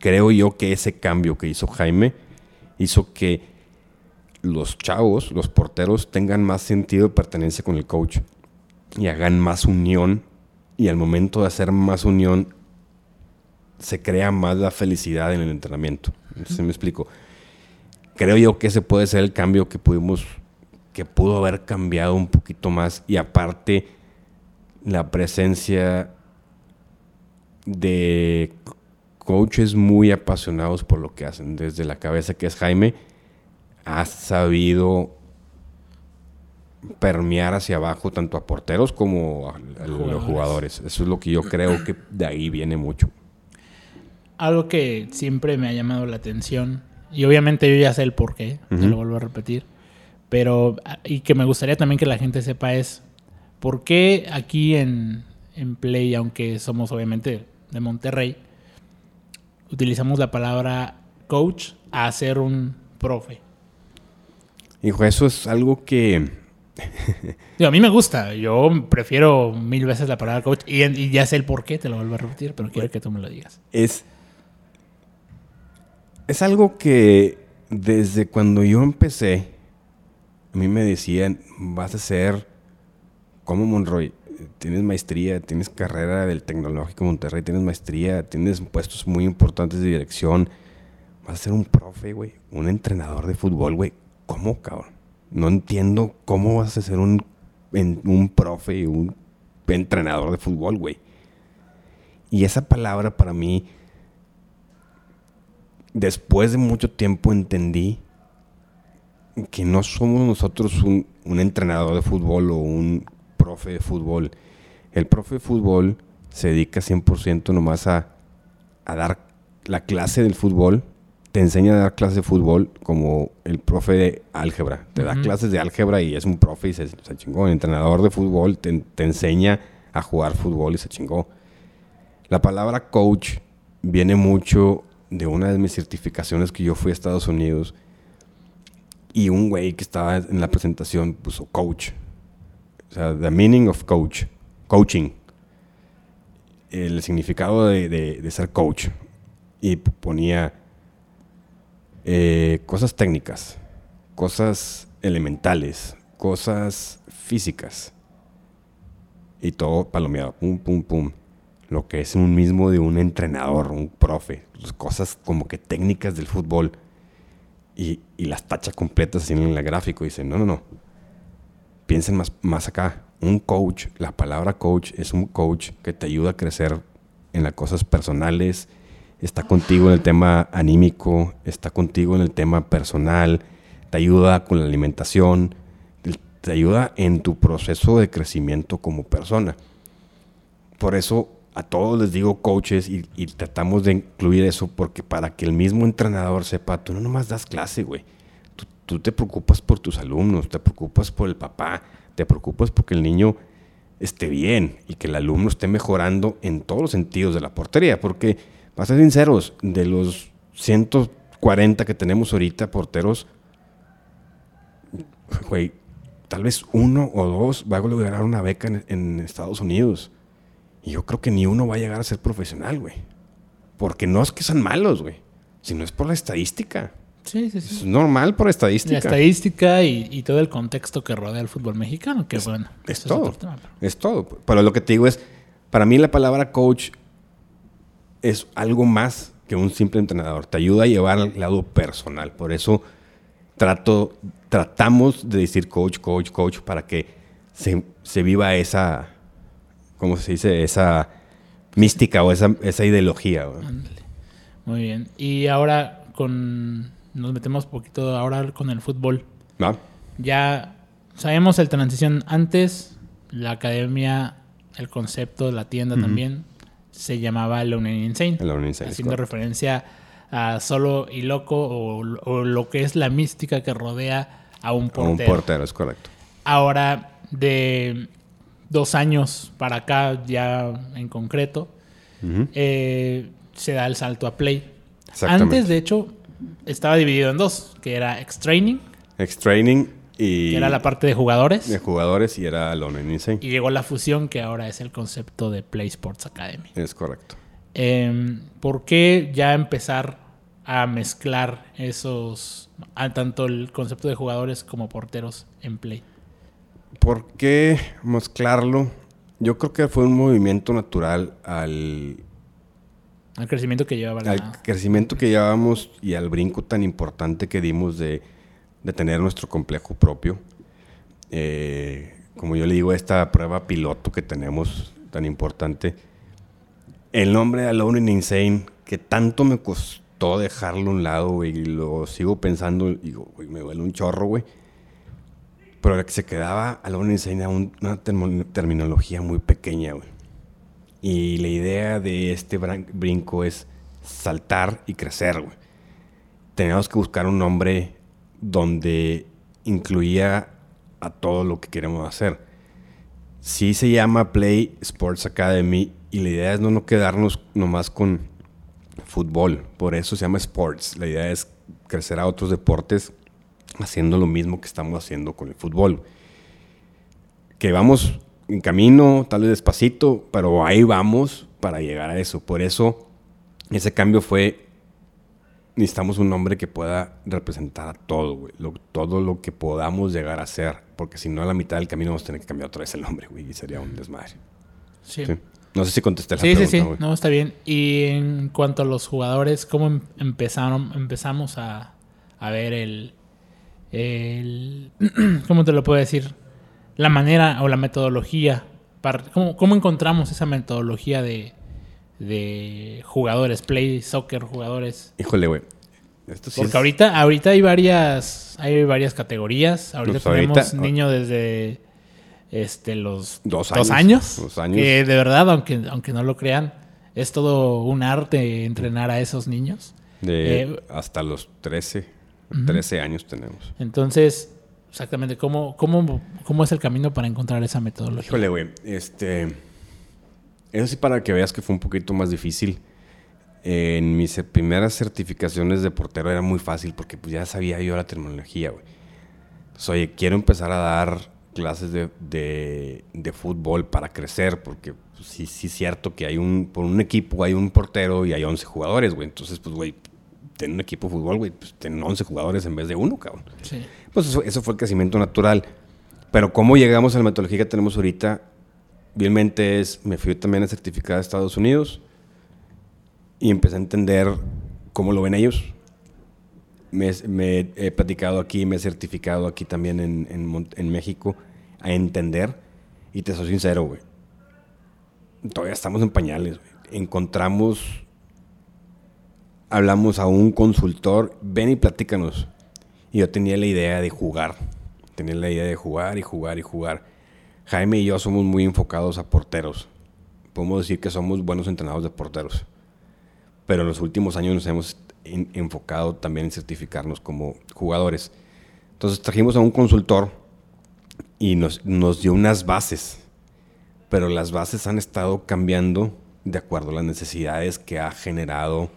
Creo yo que ese cambio que hizo Jaime hizo que los chavos, los porteros, tengan más sentido de pertenencia con el coach y hagan más unión. Y al momento de hacer más unión, se crea más la felicidad en el entrenamiento. ¿Se me explico? Creo yo que ese puede ser el cambio que pudimos, que pudo haber cambiado un poquito más. Y aparte, la presencia de coaches muy apasionados por lo que hacen. Desde la cabeza que es Jaime, ha sabido permear hacia abajo tanto a porteros como a, los jugadores. Eso es lo que yo creo que de ahí viene mucho. Algo que siempre me ha llamado la atención, y obviamente yo ya sé el por qué, te lo vuelvo a repetir, pero y que me gustaría también que la gente sepa es ¿Por qué aquí en, Play, aunque somos obviamente de Monterrey, utilizamos la palabra coach a ser un profe? Hijo, eso es algo que... a mí me gusta. Yo prefiero mil veces la palabra coach y, ya sé el por qué, te lo vuelvo a repetir, pero quiero que tú me lo digas. Es, es algo que desde cuando yo empecé, a mí me decían, vas a ser ¿Cómo Monroy? Tienes maestría, tienes carrera del Tecnológico Monterrey, tienes maestría, tienes puestos muy importantes de dirección. Vas a ser un profe, güey, un entrenador de fútbol, güey. ¿Cómo, cabrón? No entiendo cómo vas a ser un, un profe, un entrenador de fútbol, güey. Y esa palabra para mí, después de mucho tiempo entendí que no somos nosotros un, un entrenador de fútbol o un profe de fútbol. El profe de fútbol se dedica 100% nomás a, a dar la clase del fútbol, te enseña a dar clases de fútbol como el profe de álgebra. Te da clases de álgebra y es un profe y se, se chingó. El entrenador de fútbol te, te enseña a jugar fútbol y se chingó. La palabra coach viene mucho de una de mis certificaciones que yo fui a Estados Unidos y un güey que estaba en la presentación puso coach. O sea, the meaning of coach, coaching. El significado de, de- de ser coach. Y ponía eh, cosas técnicas, cosas elementales, cosas físicas. Y todo palomeado, pum, pum, pum. Lo que es un mismo de un entrenador, un profe. Pues, Cosas como que técnicas del fútbol. Y, y las tachas completas en el gráfico. Y dice, no, no, no. Piensen más, más acá. Un coach, la palabra coach es un coach que te ayuda a crecer en las cosas personales, está contigo en el tema anímico, está contigo en el tema personal, te ayuda con la alimentación, te- ayuda en tu proceso de crecimiento como persona. Por eso a todos les digo coaches y, y tratamos de incluir eso porque para que el mismo entrenador sepa, tú no nomás das clase, güey. Tú, te preocupas por tus alumnos, te preocupas por el papá, te preocupas porque el niño esté bien y que el alumno esté mejorando en todos los sentidos de la portería. Porque, para ser sinceros, de los 140 que tenemos ahorita porteros, güey, tal vez uno o dos va a lograr una beca en, en Estados Unidos. Y yo creo que ni uno va a llegar a ser profesional, güey. Porque no es que sean malos, güey, sino es por la estadística. Sí, sí, Es sí. normal por estadística. La estadística y, y todo el contexto que rodea al fútbol mexicano, que bueno, es todo. otro tema, pero- Es todo. Pero lo que te digo es, para mí la palabra coach es algo más que un simple entrenador. Te ayuda a llevar al lado personal. Por eso trato, tratamos de decir coach, coach, coach, para que se, se viva esa, ¿cómo se dice? Esa mística o esa, esa ideología. Muy bien. Y ahora con nos metemos un poquito ahora con el fútbol. ¿Va? Ya sabemos el transición antes, la academia, el concepto, la tienda también se llamaba Learning Insane. Learning Insane, haciendo referencia a solo y loco o, o lo que es la mística que rodea a un portero. un portero, es correcto. Ahora, de dos años para acá, ya en concreto, eh, se da el salto a Play. Antes, de hecho, estaba dividido en dos, que era X-Training, X-Training y que era la parte de jugadores, de jugadores y era Learning Insane. y llegó la fusión, que ahora es el concepto de Play Sports Academy. Es correcto. Eh, ¿Por qué ya empezar a mezclar esos, a tanto el concepto de jugadores como porteros en Play? ¿Por qué mezclarlo? Yo creo que fue un movimiento natural al, Al crecimiento que llevaba la... al crecimiento que llevábamos y al brinco tan importante que dimos de, de tener nuestro complejo propio. Eh, como yo le digo, esta prueba piloto que tenemos tan importante. El nombre de Alone in Insane, que tanto me costó dejarlo a un lado, güey, y lo sigo pensando, y digo, güey, me duele un chorro, güey. Pero que se quedaba Alone in Insane a un- una termo- terminología muy pequeña, güey. Y la idea de este brinco es saltar y crecer, güey. Teníamos que buscar un nombre donde incluía a todo lo que queremos hacer. Sí se llama Play Sports Academy y la idea es no, no quedarnos nomás con fútbol. Por eso se llama Sports. La idea es crecer a otros deportes haciendo lo mismo que estamos haciendo con el fútbol. Que vamos en camino, tal vez despacito, pero ahí vamos para llegar a eso. Por eso ese cambio fue, necesitamos un nombre que pueda representar a todo, güey. Lo- todo lo que podamos llegar a ser. Porque si no, a la mitad del camino vamos a tener que cambiar otra vez el nombre, güey. Y sería un desmadre. Sí. Sí. No sé si contesté la Sí, sí, pregunta, sí, güey. no, está bien. Y en cuanto a los jugadores, ¿cómo em- empezaron, empezamos a, a ver el, el, ¿cómo te lo puedo decir? La manera o la metodología, para, ¿cómo, cómo encontramos esa metodología de, de jugadores, play, soccer, jugadores? Híjole, güey. Esto sí Porque es- ahorita, ahorita hay varias, hay varias categorías. Ahorita Pues ahorita- tenemos niños desde este los Dos dos años. años. Dos años. Que de verdad, aunque, aunque no lo crean, es todo un arte entrenar a esos niños. De Eh, hasta los 13, 13 años tenemos. Entonces, exactamente, ¿cómo, cómo, ¿cómo es el camino para encontrar esa metodología? Híjole, güey, este... Eso sí para que veas que fue un poquito más difícil. En mis primeras certificaciones de portero era muy fácil porque pues ya sabía yo la terminología, güey. Entonces, oye, quiero empezar a dar clases de, de- de fútbol para crecer porque pues, sí, sí es cierto que hay un... Por un equipo hay un portero y hay 11 jugadores, güey. Entonces, pues, güey, tener un equipo de fútbol, güey, pues ten 11 jugadores en vez de uno, cabrón. Sí. Pues eso, eso fue el crecimiento natural. Pero cómo llegamos a la metodología que tenemos ahorita, vilmente es, me fui también a certificar a Estados Unidos y empecé a entender cómo lo ven ellos. Me, me he platicado aquí, me he certificado aquí también en, en en México a entender. Y te soy sincero, güey. Todavía estamos en pañales, güey. Encontramos, hablamos a un consultor, ven y platícanos. Y yo tenía la idea de jugar. Tenía la idea de jugar y jugar y jugar. Jaime y yo somos muy enfocados a porteros. Podemos decir que somos buenos entrenados de porteros. Pero en los últimos años nos hemos en- enfocado también en certificarnos como jugadores. Entonces trajimos a un consultor y nos, nos dio unas bases. Pero las bases han estado cambiando de acuerdo a las necesidades que ha generado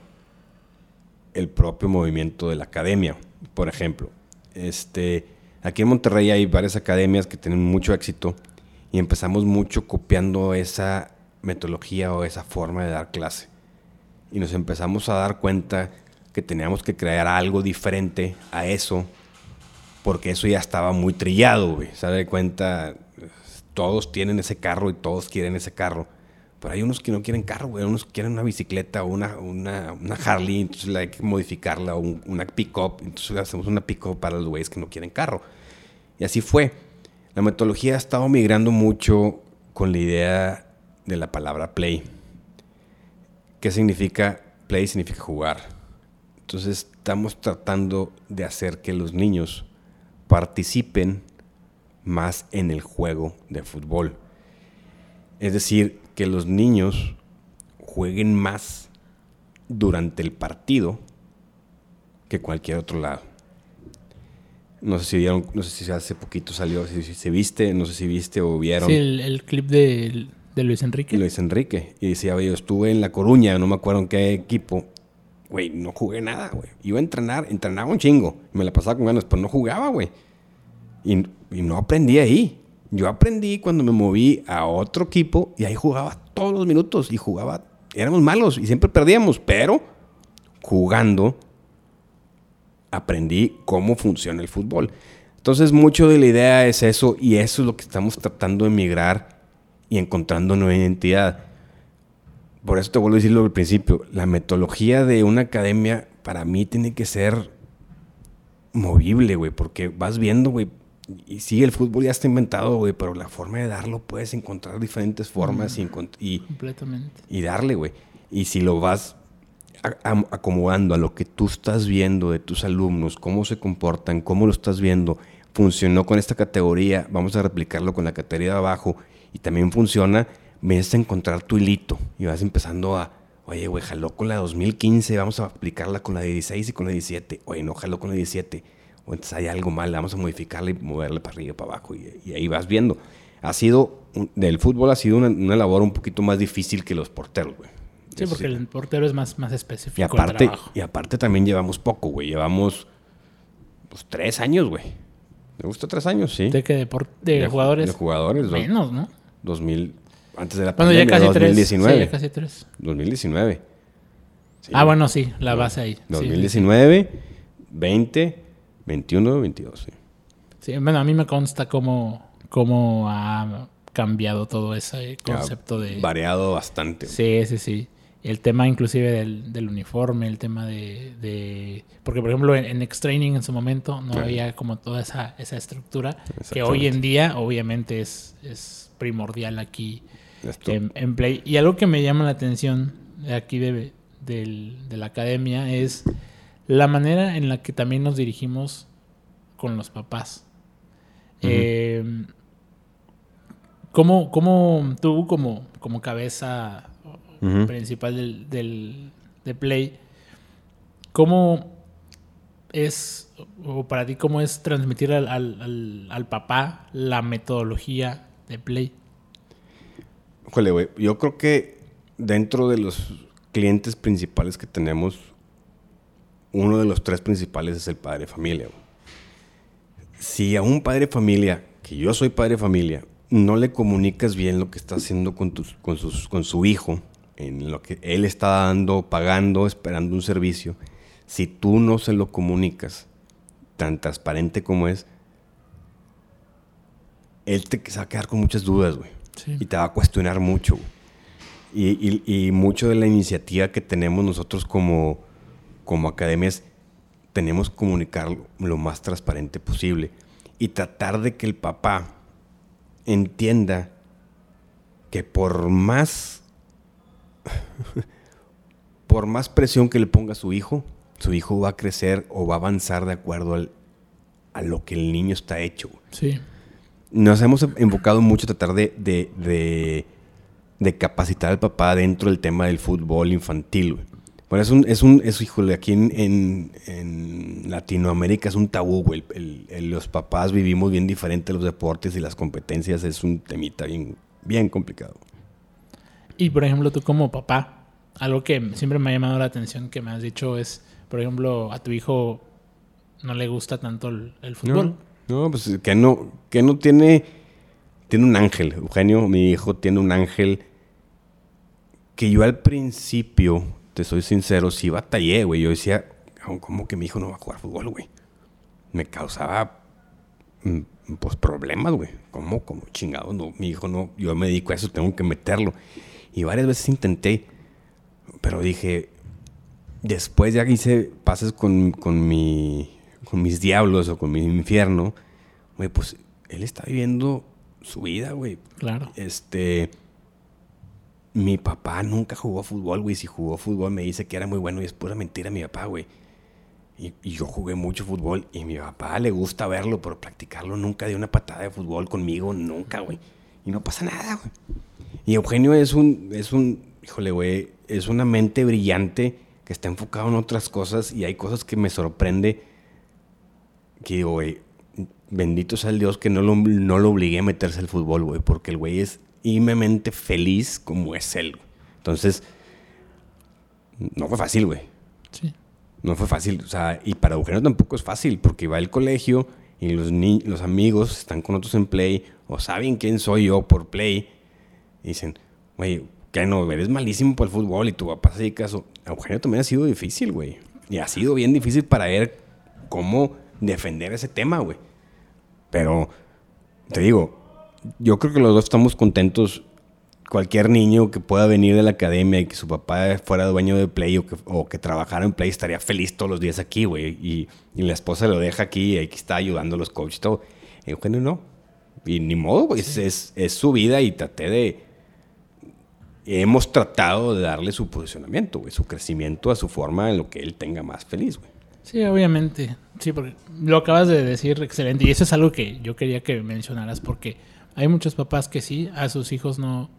el propio movimiento de la academia. Por ejemplo, este, aquí en Monterrey hay varias academias que tienen mucho éxito y empezamos mucho copiando esa metodología o esa forma de dar clase. Y nos empezamos a dar cuenta que teníamos que crear algo diferente a eso porque eso ya estaba muy trillado, güey. Se da cuenta, todos tienen ese carro y todos quieren ese carro. Pero hay unos que no quieren carro, güey. Unos quieren una bicicleta o una, una, Harley, entonces hay que modificarla, o un- una pick-up. Entonces hacemos una pick-up para los güeyes que no quieren carro. Y así fue. La metodología ha estado migrando mucho con la idea de la palabra play. ¿Qué significa? Play significa jugar. Entonces estamos tratando de hacer que los niños participen más en el juego de fútbol. Es decir, que los niños jueguen más durante el partido que cualquier otro lado. No sé si vieron, no sé si hace poquito salió, si, si se viste, no sé si viste o vieron. Sí, el, el clip de, de Luis Enrique. Luis Enrique. Y decía, oye, yo estuve en La Coruña, no me acuerdo en qué equipo. Güey, no jugué nada, güey. Iba a entrenar, entrenaba un chingo. Me la pasaba con ganas, pero no jugaba, güey. Y, y no aprendí ahí. Yo aprendí cuando me moví a otro equipo y ahí jugaba todos los minutos y jugaba. Éramos malos y siempre perdíamos, pero jugando aprendí cómo funciona el fútbol. Entonces, mucho de la idea es eso y eso es lo que estamos tratando de migrar y encontrando nueva identidad. Por eso te vuelvo a decirlo al principio, la metodología de una academia para mí tiene que ser movible, güey, porque vas viendo, güey, y sí, el fútbol ya está inventado, güey, pero la forma de darlo puedes encontrar diferentes formas y, Completamente. y darle, güey. Y si lo vas a- acomodando a lo que tú estás viendo de tus alumnos, cómo se comportan, cómo lo estás viendo, funcionó con esta categoría, vamos a replicarlo con la categoría de abajo y también funciona, ves a encontrar tu hilito y vas empezando a, oye, güey, jaló con la 2015, vamos a aplicarla con la de 16 y con la 17, oye, no jaló con la 17, o entonces hay algo mal, vamos a modificarla y moverla para arriba y para abajo y, y ahí vas viendo. Ha sido, del fútbol ha sido una, una labor un poquito más difícil que los porteros, güey. Sí, Eso porque el portero es más, más específico. y el aparte, trabajo. y aparte también llevamos poco, güey. Llevamos pues tres años, güey. Me gusta tres años, sí. De que de, de De- jugadores. de jugadores, ¿no? Menos, ¿no? 2000, antes de la Bueno, ya pandemia, casi tres. 2019. Sí, ya casi tres. 2019. Sí. Ah, bueno, sí, la base ahí. Sí, 2019, 20, 21, 22, sí. Sí, bueno, a mí me consta cómo, cómo ha cambiado todo ese concepto de... Variado bastante. Sí, sí, sí. El tema inclusive del, del uniforme, el tema de, de- Porque, por ejemplo, en, en X-Training en su momento no Ah. había como toda esa, esa estructura que hoy en día obviamente es, es primordial aquí en, en Play. Y algo que me llama la atención de aquí de, del- de la academia es la manera en la que también nos dirigimos con los papás. Ujú. Eh, ¿cómo, cómo tú como, como cabeza principal del, del, de Play. ¿Cómo es, o para ti, cómo es transmitir al, al, al, papá la metodología de Play? Jole, güey, yo creo que dentro de los clientes principales que tenemos, uno de los tres principales es el padre de familia. Si a un padre de familia, que yo soy padre de familia, no le comunicas bien lo que está haciendo con, tus, con, sus, con su hijo, en lo que él está dando, pagando, esperando un servicio, si tú no se lo comunicas tan transparente como es, él te va a quedar con muchas dudas, güey. Y te va a cuestionar mucho. Y, y, mucho de la iniciativa que tenemos nosotros como, como academias, tenemos que comunicar lo más transparente posible. Y tratar de que el papá entienda que por más por más presión que le ponga a su hijo, su hijo va a crecer o va a avanzar de acuerdo a lo que el niño está hecho. Sí. Nos hemos enfocado mucho a tratar de, de, capacitar al papá dentro del tema del fútbol infantil. Bueno, es un, es un, es, híjole, aquí en, Latinoamérica es un tabú, güey. los papás vivimos bien diferente los deportes y las competencias es un temita bien, bien complicado. Y por ejemplo, tú como papá, algo que siempre me ha llamado la atención que me has dicho es, por ejemplo, a tu hijo no le gusta tanto el, fútbol. No, pues que no, que no tiene, tiene un ángel. Eugenio, mi hijo, tiene un ángel que yo al principio te soy sincero, sí batallé, güey. Yo decía, ¿cómo que mi hijo no va a jugar fútbol, güey? Me causaba, mm, pues, problemas, güey. ¿Cómo? Como chingado, no, mi hijo no, yo me dedico a eso, tengo que meterlo. Y varias veces intenté, pero dije, después ya hice pases con, con, mi, con mis diablos o con mi infierno, güey, pues él está viviendo su vida, güey. Claro. Este mi papá nunca jugó fútbol, güey. Si jugó fútbol me dice que era muy bueno y es pura mentira mi papá, güey. Y, yo jugué mucho fútbol y mi papá le gusta verlo, pero practicarlo nunca dio una patada de fútbol conmigo, nunca, güey. Y no pasa nada, güey. Y Eugenio es un, es un, híjole, güey, es una mente brillante que está enfocado en otras cosas y hay cosas que me sorprende que güey, bendito sea el Dios que no lo, no lo obligué a meterse al fútbol, güey, porque el güey es inmemente feliz como es él. Entonces, no fue fácil, güey. Sí. No fue fácil. O sea, y para Eugenio tampoco es fácil, porque va al colegio y los, los amigos están con otros en Play o saben quién soy yo por Play. Y dicen, güey, que no, eres malísimo para el fútbol y tu papá se dedica caso. Eugenio también ha sido difícil, güey. Y ha sido bien difícil para él cómo defender ese tema, güey. Pero, te digo, yo creo que los dos estamos contentos. Cualquier niño que pueda venir de la academia y que su papá fuera dueño de Play o que, o que trabajara en Play estaría feliz todos los días aquí, güey. Y, la esposa lo deja aquí y aquí está ayudando a los coaches y todo. Eugenio no. Y ni modo, güey. Es, es, su vida y traté de. Hemos tratado de darle su posicionamiento, güey, su crecimiento a su forma en lo que él tenga más feliz, güey. Sí, obviamente. Sí, porque lo acabas de decir excelente. Y eso es algo que yo quería que mencionaras porque hay muchos papás que sí, a sus hijos no,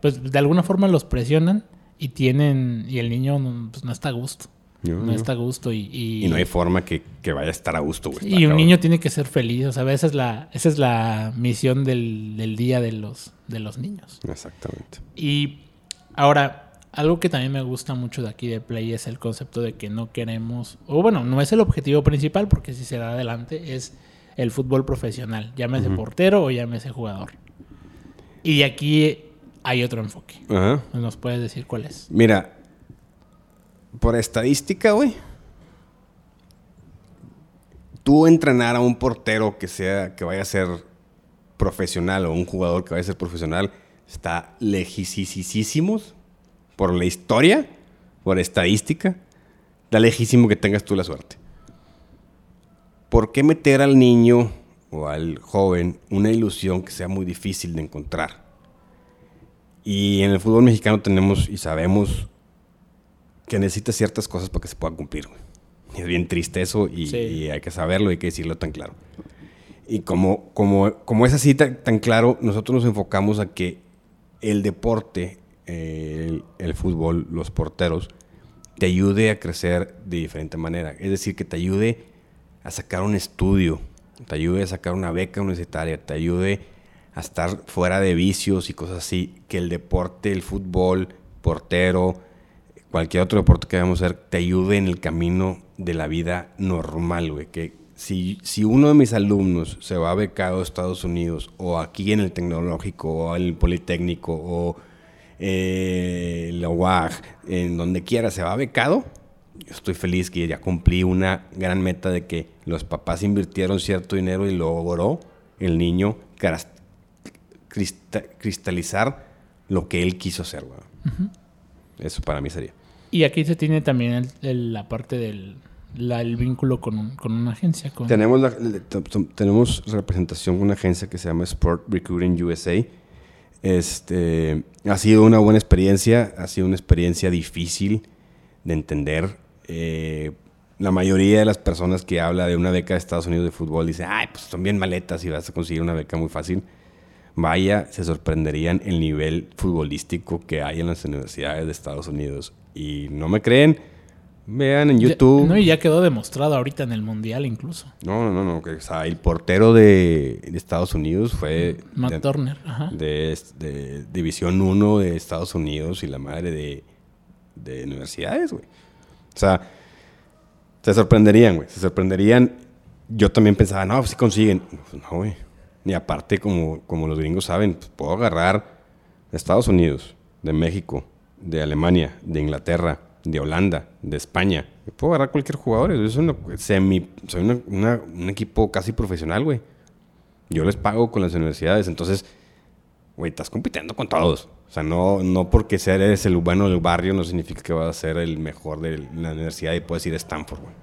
pues de alguna forma los presionan y tienen, y el niño no, pues, no está a gusto. no, está a gusto y, y, no hay forma que, vaya a estar a gusto. y un niño tiene que ser feliz, o sea, esa es la, esa es la misión del, del día de los, de los niños. Exactamente. Y ahora, algo que también me gusta mucho de aquí de Play es el concepto de que no queremos, o bueno, no es el objetivo principal, porque si se da adelante, es el fútbol profesional, llámese portero o llámese jugador. Y aquí hay otro enfoque. ¿Nos puedes decir cuál es? Mira, por estadística, güey. Tú entrenar a un portero que sea, que vaya a ser profesional o un jugador que vaya a ser profesional, está lejísimos por la historia, por estadística, está lejísimo que tengas tú la suerte. ¿Por qué meter al niño o al joven una ilusión que sea muy difícil de encontrar? Y en el fútbol mexicano tenemos y sabemos que necesita ciertas cosas para que se pueda cumplir. Es bien triste eso y, hay que saberlo y hay que decirlo tan claro. Y como, como, como es así tan, claro, nosotros nos enfocamos a que el deporte, eh, el fútbol, los porteros, te ayude a crecer de diferente manera. Es decir, que te ayude a sacar un estudio, te ayude a sacar una beca universitaria, te ayude a estar fuera de vicios y cosas así, que el deporte, el fútbol, portero, cualquier otro deporte que vayamos a hacer, te ayude en el camino de la vida normal, güey. Que si, si uno de mis alumnos se va becado a Estados Unidos, o aquí en el tecnológico, o el politécnico, o eh, la UAG, en donde quiera, se va becado, yo estoy feliz que ya cumplí una gran meta de que los papás invirtieron cierto dinero y logró el niño cristalizar lo que él quiso hacer. Eso para mí sería. Y aquí se tiene también la parte del el vínculo con, con una agencia. Tenemos, tenemos representación con una agencia que se llama Sport Recruiting USA. Este, ha sido una buena experiencia, ha sido una experiencia difícil de entender. Eh, la mayoría de las personas que habla de una beca de Estados Unidos de fútbol dice, ay, pues son bien maletas y vas a conseguir una beca muy fácil. Vaya, se sorprenderían el nivel futbolístico que hay en las universidades de Estados Unidos. Y no me creen, vean en YouTube. no, y ya quedó demostrado ahorita en el Mundial incluso. No, no, no, o sea, el portero de, Estados Unidos fue... Matt Turner, ajá. De, de, División 1 de Estados Unidos y la madre de, de universidades, güey. O sea, se sorprenderían, güey. Se sorprenderían. Yo también pensaba, no, pues sí consiguen. Pues no, güey. Y aparte, como, como los gringos saben, pues puedo agarrar de Estados Unidos, de México, de Alemania, de Inglaterra, de Holanda, de España. puedo agarrar cualquier jugador. Yo soy, semi, soy un equipo casi profesional, güey. Yo les pago con las universidades. Entonces, güey, estás compitiendo con todos. O sea, no, no porque eres el bueno del barrio no significa que vas a ser el mejor de la universidad y puedes ir a Stanford, güey.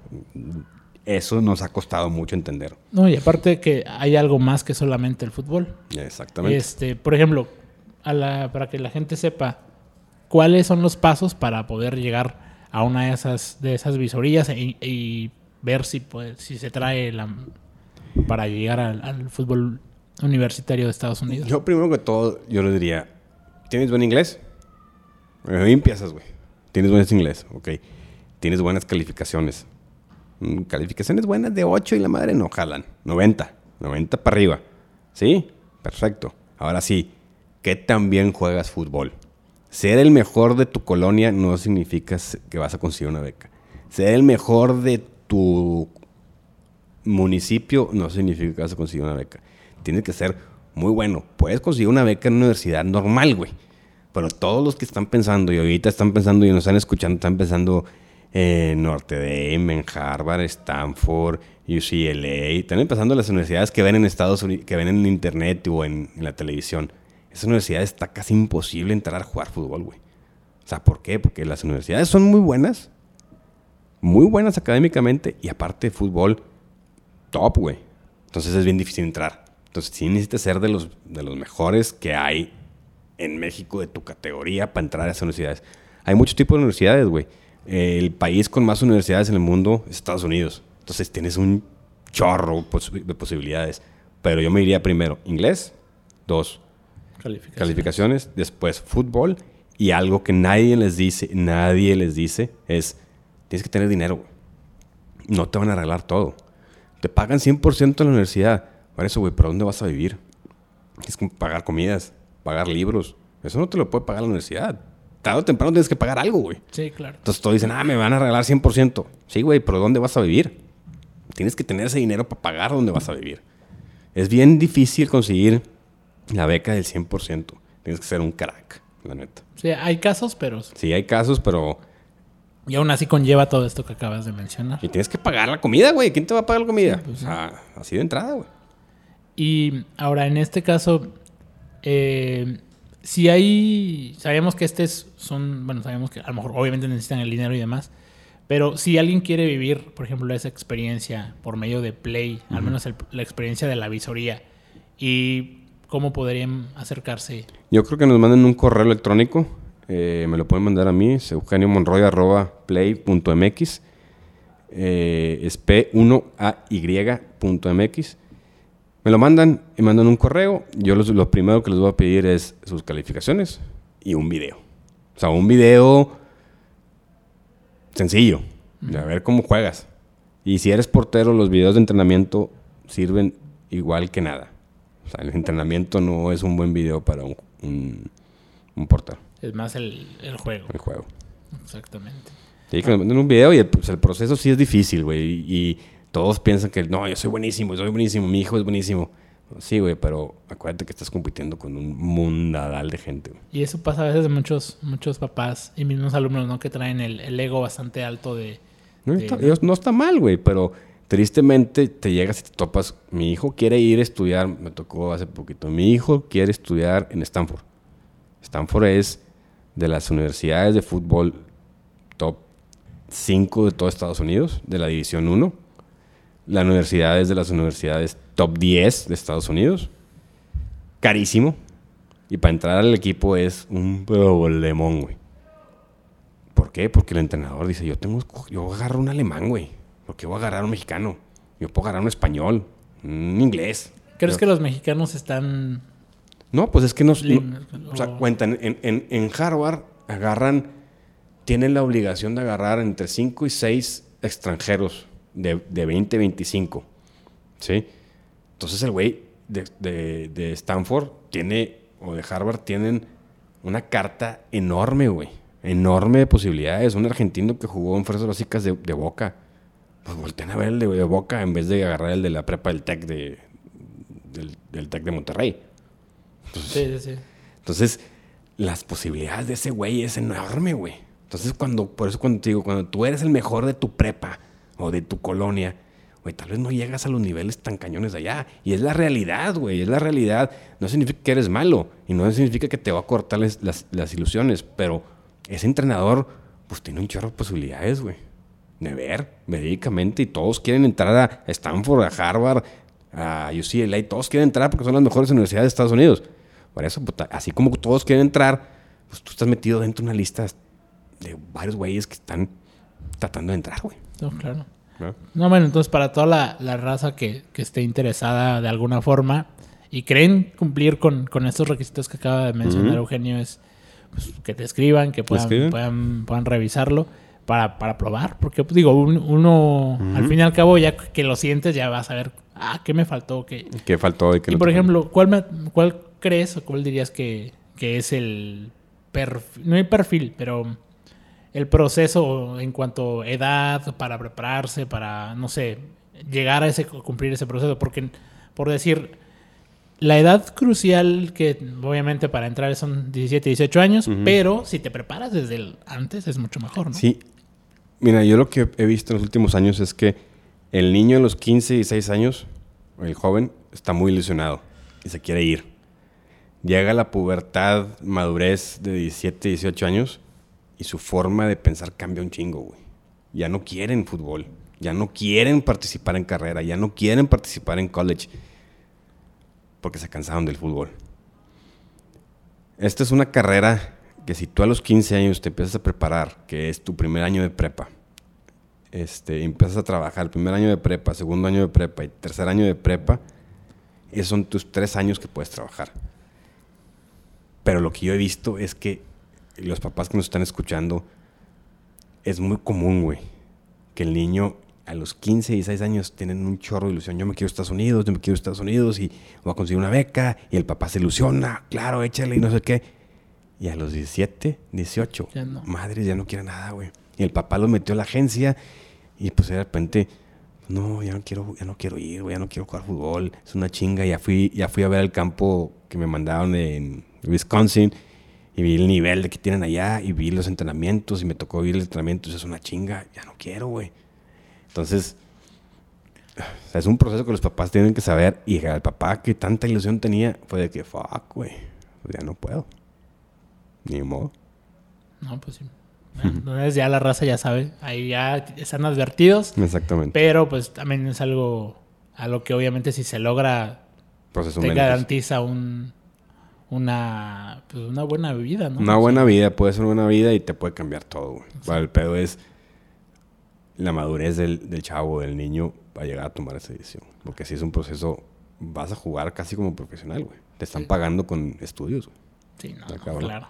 Eso nos ha costado mucho entender. No, y aparte que hay algo más que solamente el fútbol. Exactamente. Este, por ejemplo, a la, para que la gente sepa cuáles son los pasos para poder llegar a una de esas, de esas visorías y, ver si, pues, si se trae la, para llegar al, al fútbol universitario de Estados Unidos. Yo primero que todo, yo le diría, ¿Tienes buen inglés? Bien empiezas, güey. Tienes buen inglés, ok. Tienes buenas calificaciones. Mm, calificaciones buenas de 8 y la madre no jalan. 90. 90 para arriba. ¿Sí? Perfecto. Ahora sí, ¿qué tan bien juegas fútbol? Ser el mejor de tu colonia no significa que vas a conseguir una beca. Ser el mejor de tu municipio no significa que vas a conseguir una beca. Tienes que ser muy bueno. Puedes conseguir una beca en una universidad normal, güey. Pero todos los que están pensando y ahorita están pensando y nos están escuchando, están pensando en Norte Dame, en Harvard, Stanford, UCLA. Están empezando las universidades que ven en Estados Unidos, que ven en internet o en, la televisión. Esa universidad está casi imposible entrar a jugar fútbol, güey. O sea, ¿por qué? Porque las universidades son muy buenas, muy buenas académicamente y aparte fútbol, top, güey. Entonces es bien difícil entrar. Entonces sí necesitas ser de los, de los mejores que hay en México de tu categoría para entrar a esas universidades. Hay muchos tipos de universidades, güey. el país con más universidades en el mundo es Estados Unidos. Entonces tienes un chorro de posibilidades. Pero yo me iría primero inglés, dos, calificaciones. calificaciones, después fútbol y algo que nadie les dice, nadie les dice es, tienes que tener dinero. No te van a arreglar todo. Te pagan 100% en la universidad para eso, güey, ¿pero dónde vas a vivir? Tienes que pagar comidas, pagar libros. Eso no te lo puede pagar la universidad. Tarde o temprano tienes que pagar algo, güey. Sí, claro. Entonces todos dicen, ah, me van a regalar 100%. Sí, güey, pero ¿dónde vas a vivir? Tienes que tener ese dinero para pagar dónde vas a vivir. Es bien difícil conseguir la beca del 100%. Tienes que ser un crack, la neta. Sí, hay casos, pero... Sí, hay casos, pero... Y aún así conlleva todo esto que acabas de mencionar. Y tienes que pagar la comida, güey. ¿Quién te va a pagar la comida? Pues o sea, así de entrada, güey. Y ahora, en este caso, eh, si hay, sabemos que este son, bueno, sabemos que a lo mejor obviamente necesitan el dinero y demás, pero si alguien quiere vivir, por ejemplo, esa experiencia por medio de Play, al menos la experiencia de la visoría, y cómo podrían acercarse. Yo creo que nos manden un correo electrónico, eh, me lo pueden mandar a mí, es eugeniomonroy.play.mx, eh, es p1ay.mx me lo mandan y mandan un correo. Yo lo primero que les voy a pedir es sus calificaciones y un video. O sea, un video sencillo, de a ver cómo juegas. Y si eres portero, los videos de entrenamiento sirven igual que nada. O sea, el entrenamiento no es un buen video para un, un, un portero. Es más el, el juego. El juego. Exactamente. Sí, que me manden un video y el, pues, el proceso sí es difícil, güey. Y, y todos piensan que no, yo soy buenísimo, soy buenísimo, mi hijo es buenísimo. Sí, güey, pero acuérdate que estás compitiendo con un mundadal de gente. güey. Y eso pasa a veces de muchos, muchos papás y mismos alumnos, ¿no? Que traen el, el ego bastante alto de... No, de- está, no está mal, güey, pero tristemente te llegas y te topas. Mi hijo quiere ir a estudiar, me tocó hace poquito. Mi hijo quiere estudiar en Stanford. Stanford es de las universidades de fútbol top 5 de todo Estados Unidos, de la División 1. La universidad es de las universidades top 10 de Estados Unidos. Carísimo. Y para entrar al equipo es un problemón, güey. ¿Por qué? Porque el entrenador dice, yo tengo, yo agarro un alemán, güey. ¿Por qué voy a agarrar un mexicano? Yo puedo agarrar un español, un inglés. ¿Crees Yo- que los mexicanos están... No, pues es que nos... Lim- no- o sea, cuentan, en, en- en Harvard agarran, tienen la obligación de agarrar entre 5 y 6 extranjeros de, de 20, 25. ¿Sí? Entonces el güey de, de- de Stanford tiene, o de Harvard, tienen una carta enorme, güey. Enorme de posibilidades. Un argentino que jugó en fuerzas básicas de, de Boca. Pues voltean a ver el de, Boca en vez de agarrar el de la prepa del TEC de, del, del TEC de Monterrey. Sí, sí, sí. Entonces, las posibilidades de ese güey es enorme, güey. Entonces, cuando, por eso cuando te digo, cuando tú eres el mejor de tu prepa o de tu colonia, güey, tal vez no llegas a los niveles tan cañones de allá. Y es la realidad, güey, es la realidad. No significa que eres malo y no significa que te va a cortar las, las- ilusiones, pero ese entrenador, pues tiene un chorro de posibilidades, güey. De ver, verídicamente, y todos quieren entrar a Stanford, a Harvard, a UCLA, todos quieren entrar porque son las mejores universidades de Estados Unidos. Por eso, así como todos quieren entrar, pues tú estás metido dentro de una lista de varios güeyes que están tratando de entrar, güey. No, claro. ¿no? No, bueno, entonces para toda la, la raza que, que esté interesada de alguna forma y creen cumplir con, con estos requisitos que acaba de mencionar. Eugenio, es pues, que te escriban, que puedan, puedan, puedan revisarlo para, para probar. Porque, pues, digo, un- uno, al fin y al cabo, ya que lo sientes, ya vas a ver, ah, ¿qué me faltó? ¿Qué, ¿Qué faltó? Y, qué y no por ejemplo, ¿cuál, me- ¿cuál crees o cuál dirías que, que es el perfil? No el perfil, pero el proceso en cuanto a edad para prepararse, para, no sé, llegar a ese, cumplir ese proceso. Porque, por decir, la edad crucial que obviamente para entrar son 17, 18 años, pero si te preparas desde el antes es mucho mejor, ¿no? Sí. Mira, yo lo que he visto en los últimos años es que el niño de los 15 y 16 años, el joven, está muy ilusionado y se quiere ir. Llega la pubertad, madurez de 17, 18 años y su forma de pensar cambia un chingo, güey. Ya no quieren fútbol, ya no quieren participar en carrera, ya no quieren participar en college porque se cansaron del fútbol. Esta es una carrera que si tú a los 15 años te empiezas a preparar, que es tu primer año de prepa, este, empiezas a trabajar, primer año de prepa, segundo año de prepa y tercer año de prepa, esos son tus tres años que puedes trabajar. Pero lo que yo he visto es que los papás que nos están escuchando, es muy común, güey, que el niño a los 15 y 16 años tienen un chorro de ilusión. Yo me quiero a Estados Unidos, yo me quiero a Estados Unidos y voy a conseguir una beca. Y el papá se ilusiona, claro, échale y no sé qué. Y a los 17, 18, Ya no. madre, ya no quiere nada, güey. Y el papá lo metió a la agencia y pues de repente, no, ya no quiero, ya no quiero ir, güey, ya no quiero jugar fútbol. Es una chinga. Ya fui, ya fui a ver el campo que me mandaron en Wisconsin y vi el nivel de que tienen allá y vi los entrenamientos y me tocó ver los entrenamientos. Es una chinga. Ya no quiero, güey. Entonces, o sea, es un proceso que los papás tienen que saber. Y el papá que tanta ilusión tenía fue de que, fuck, güey, pues ya no puedo. Ni modo. No, pues sí. Entonces ya la raza ya sabe, ahí ya están advertidos, Exactamente. pero pues también es algo a lo que obviamente si se logra Proceso te garantiza un una pues una buena vida, ¿no? Una buena vida, puede ser una buena vida y te puede cambiar todo, güey. Bueno, el pedo es la madurez del, del chavo, del niño, para llegar a tomar esa decisión. Porque si es un proceso, vas a jugar casi como profesional, güey. Te están Sí. pagando con estudios, güey. Sí, no, no, claro.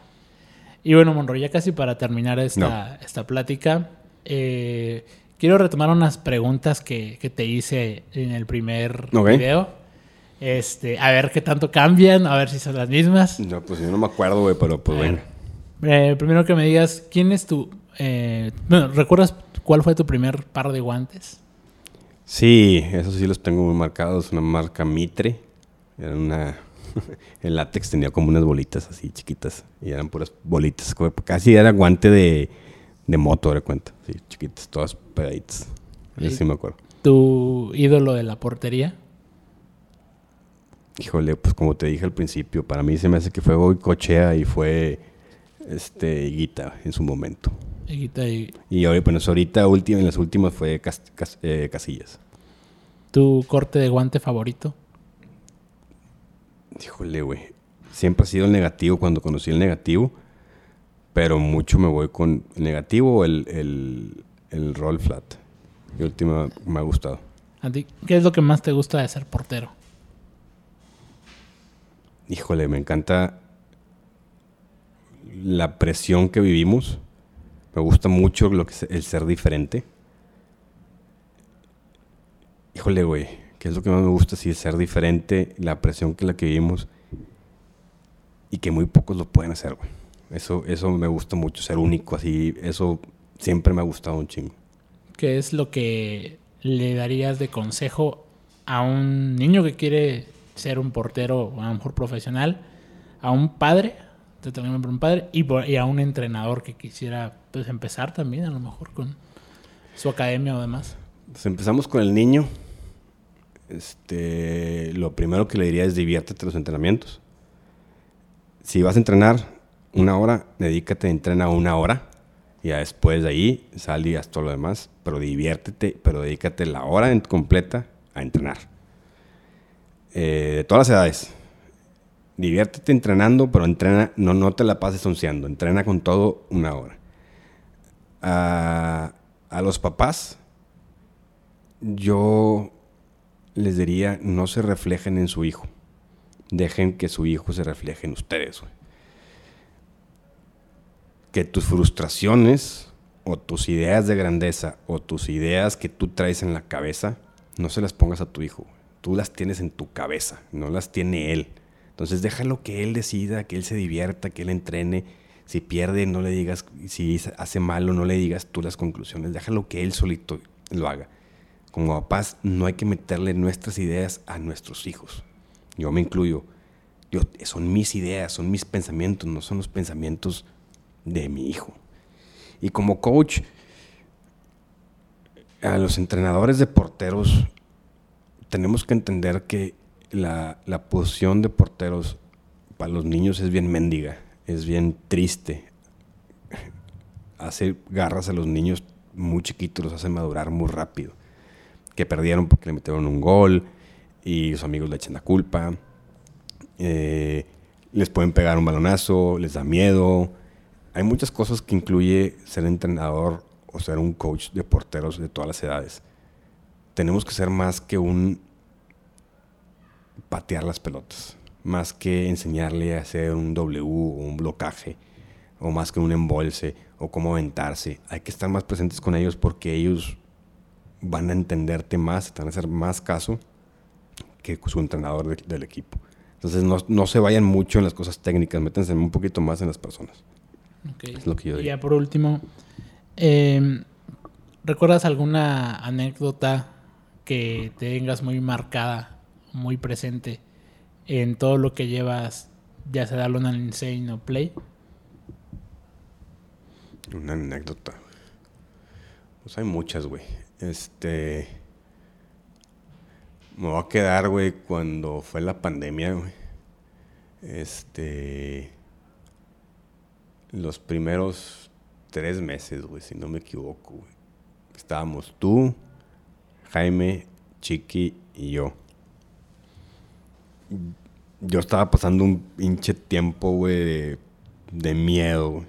Y bueno, Monroy, ya casi para terminar esta, esta plática, eh, quiero retomar unas preguntas que, te hice en el primer video. Este, a ver qué tanto cambian, a ver si son las mismas. No, pues yo no me acuerdo, güey, pero pues bueno. Eh, primero que me digas, ¿quién es tu... Eh, bueno, ¿recuerdas cuál fue tu primer par de guantes? Sí, esos sí los tengo muy marcados. Una marca Mitre. Era una el látex tenía como unas bolitas así chiquitas. Y eran puras bolitas. Casi era guante de, de moto, de cuenta. Sí, chiquitas, todas pegaditas. Eso sí me acuerdo. ¿Tu ídolo de la portería? Híjole, pues como te dije al principio, para mí se me hace que fue hoy Cochea y fue este Higuita en su momento. Higuita y... Y ahora, pues ahorita última, en las últimas fue eh, Casillas. ¿Tu corte de guante favorito? Híjole, güey. Siempre ha sido el negativo cuando conocí el negativo, pero mucho me voy con el negativo o el, el, roll flat. Y última me ha gustado. ¿A ti qué es lo que más te gusta de ser portero? Híjole, me encanta la presión que vivimos. Me gusta mucho lo que es el ser diferente. Híjole, güey es lo que más me gusta, sí, ser diferente, la presión que la que vivimos y que muy pocos lo pueden hacer, güey. Eso, eso me gusta mucho, ser único, así, eso siempre me ha gustado un chingo. ¿Qué es lo que le darías de consejo a un niño que quiere ser un portero, a lo mejor profesional, a un padre, te tengo un padre, y, a un entrenador que quisiera pues, empezar también, a lo mejor con su academia o demás? Pues empezamos con el niño este, lo primero que le diría es diviértete los entrenamientos. Si vas a entrenar una hora, dedícate a entrenar una hora. Y después de ahí sal y haz todo lo demás. Pero diviértete, pero dedícate la hora completa a entrenar. Eh, de todas las edades. Diviértete entrenando, pero entrena, no, no te la pases onceando. Entrena con todo una hora. A, a los papás, yo les diría, no se reflejen en su hijo. Dejen que su hijo se refleje en ustedes. Que tus frustraciones o tus ideas de grandeza o tus ideas que tú traes en la cabeza, no se las pongas a tu hijo. Tú las tienes en tu cabeza, no las tiene él. Entonces déjalo que él decida, que él se divierta, que él entrene. Si pierde, no le digas, si hace malo, no le digas tú las conclusiones. Déjalo que él solito lo haga como papás no hay que meterle nuestras ideas a nuestros hijos. Yo me incluyo. Yo, son mis ideas, son mis pensamientos, no son los pensamientos de mi hijo. Y como coach, a los entrenadores de porteros, tenemos que entender que la, la posición de porteros para los niños es bien mendiga, es bien triste. Hace garras a los niños muy chiquitos, los hace madurar muy rápido que perdieron porque le metieron un gol y los amigos le echan la culpa. Eh, les pueden pegar un balonazo, les da miedo. Hay muchas cosas que incluye ser entrenador o ser un coach de porteros de todas las edades. Tenemos que ser más que un patear las pelotas, más que enseñarle a hacer un W o un blocaje, o más que un embolse o cómo aventarse. Hay que estar más presentes con ellos porque ellos van a entenderte más, te van a hacer más caso que su entrenador del equipo. Entonces no, se vayan mucho en las cosas técnicas, métanse un poquito más en las personas. Es lo que yo digo. Y ya por último, em, ¿recuerdas alguna anécdota que tengas muy marcada, muy presente en todo lo que llevas, ya sea Luna Insane o Play? Una anécdota. Pues hay muchas, güey. Este. Me voy a quedar, güey, cuando fue la pandemia, güey. Este. Los primeros tres meses, güey, si no me equivoco. Estábamos tú, Jaime, Chiqui y yo. Yo estaba pasando un pinche tiempo, güey, de, de miedo,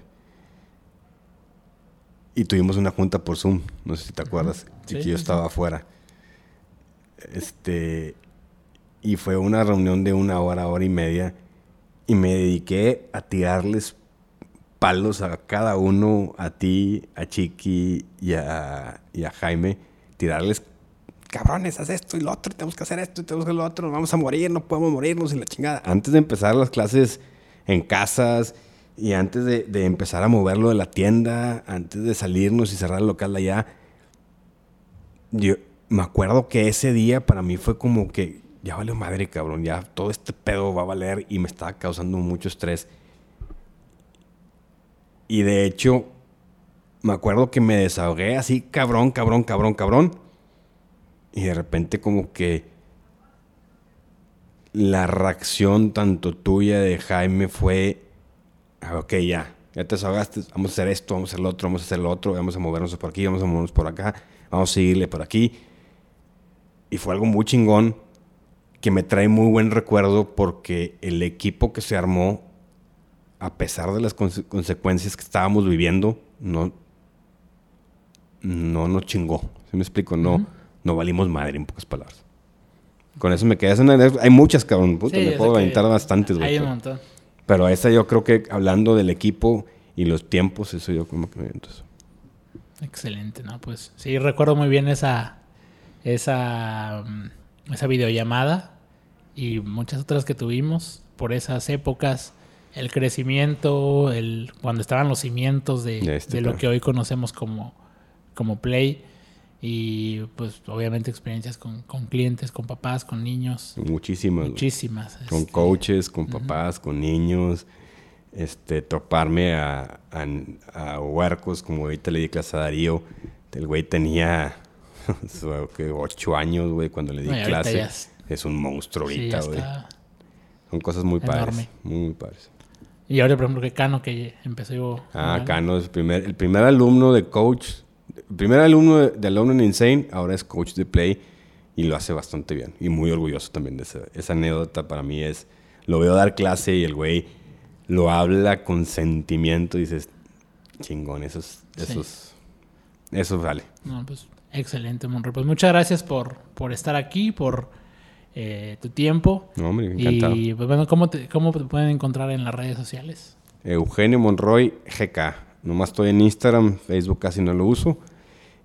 y tuvimos una junta por Zoom, no sé si te acuerdas, que yo estaba afuera. Este, y fue una reunión de una hora, hora y media, y me dediqué a tirarles palos a cada uno, a ti, a Chiqui y a, y a Jaime, tirarles, cabrones, haz esto y lo otro, tenemos que hacer esto y tenemos que hacer lo otro, vamos a morir, no podemos morirnos y la chingada. Antes de empezar las clases en casas y antes de, empezar a moverlo de la tienda, antes de salirnos y cerrar el local allá, yo me acuerdo que ese día para mí fue como que ya valió madre, cabrón, ya todo este pedo va a valer y me estaba causando mucho estrés. Y de hecho, me acuerdo que me desahogué así, cabrón, cabrón, cabrón, cabrón. Y de repente como que la reacción tanto tuya de Jaime fue, ah, ok, ya, ya te desahogaste, vamos a hacer esto, vamos a hacer lo otro, vamos a hacer lo otro, vamos a movernos por aquí, vamos a movernos por acá, vamos a seguirle por aquí. Y fue algo muy chingón que me trae muy buen recuerdo porque el equipo que se armó, a pesar de las conse- consecuencias que estábamos viviendo, no, no nos chingó. ¿Sí me explico? No, no valimos madre, en pocas palabras. Con eso me quedé. Hay muchas, cabrón. Puta, Sí, me puedo aventar bastantes, güey. Hay un montón. Pero esa yo creo que hablando del equipo y los tiempos, eso yo como que me eso. Excelente, ¿no? Pues sí, recuerdo muy bien esa, esa, mm, esa videollamada y muchas otras que tuvimos por esas épocas. El crecimiento, el, cuando estaban los cimientos de, De este de lo que hoy conocemos como, como Play. Y pues obviamente experiencias con, con clientes, con papás, con niños. Muchísimas. Muchísimas. Con este, coaches, con papás, con niños. Este, toparme a, a, a huercos, como ahorita le di clase a Darío. El güey tenía ocho años, güey, cuando le di clase. es- Es un monstruo ahorita, güey. Son cosas muy padres. Muy padres. Y ahora, por ejemplo, que Cano, que empezó... Ah. Cano es el primer, el primer alumno de coach, primer alumno de, de Alumno Insane, ahora es coach de play y lo hace bastante bien. Y muy orgulloso también de esa, esa anécdota para mí es, lo veo dar clase y el güey lo habla con sentimiento y dices, chingón, eso es, Sí. eso es- eso vale. No, pues excelente, Monroy. Pues muchas gracias por, por estar aquí, por eh, tu tiempo. No, hombre, encantado. Y pues bueno, ¿cómo te, ¿cómo te pueden encontrar en las redes sociales? Eugenio Monroy GK. Nomás estoy en Instagram, Facebook casi no lo uso.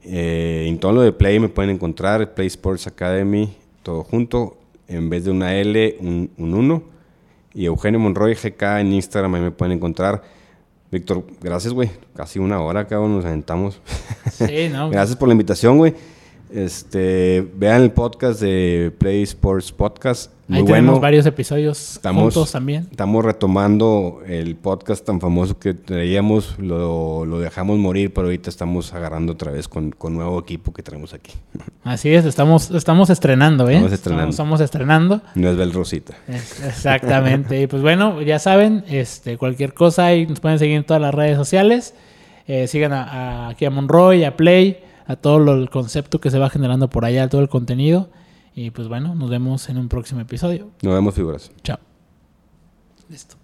Eh, en todo lo de Play me pueden encontrar, Play Sports Academy, todo junto. En vez de una L, un 1. y Eugenio Monroy GK en Instagram, ahí me pueden encontrar. Víctor, gracias, güey. Casi una hora, cabrón, nos aventamos. Sí, ¿no? gracias por la invitación, güey. Este, vean el podcast de Play Sports Podcast. Muy Ahí tenemos bueno. varios episodios Estamos, juntos también. estamos retomando el podcast tan famoso que traíamos, lo, lo dejamos morir, pero ahorita estamos agarrando otra vez con, con nuevo equipo que traemos aquí. Así es, estamos, estamos estrenando, ¿eh? Estamos estrenando. Estamos, estamos estrenando. No es Bel Rosita. Es- Exactamente. y pues bueno, ya saben, este, cualquier cosa ahí nos pueden seguir en todas las redes sociales. Eh, sigan a, a- aquí a Monroy, a Play, a todo lo- el concepto que se va generando por allá, todo el contenido. Y pues bueno, nos vemos en un próximo episodio. Nos vemos, figuras. Chao. Listo.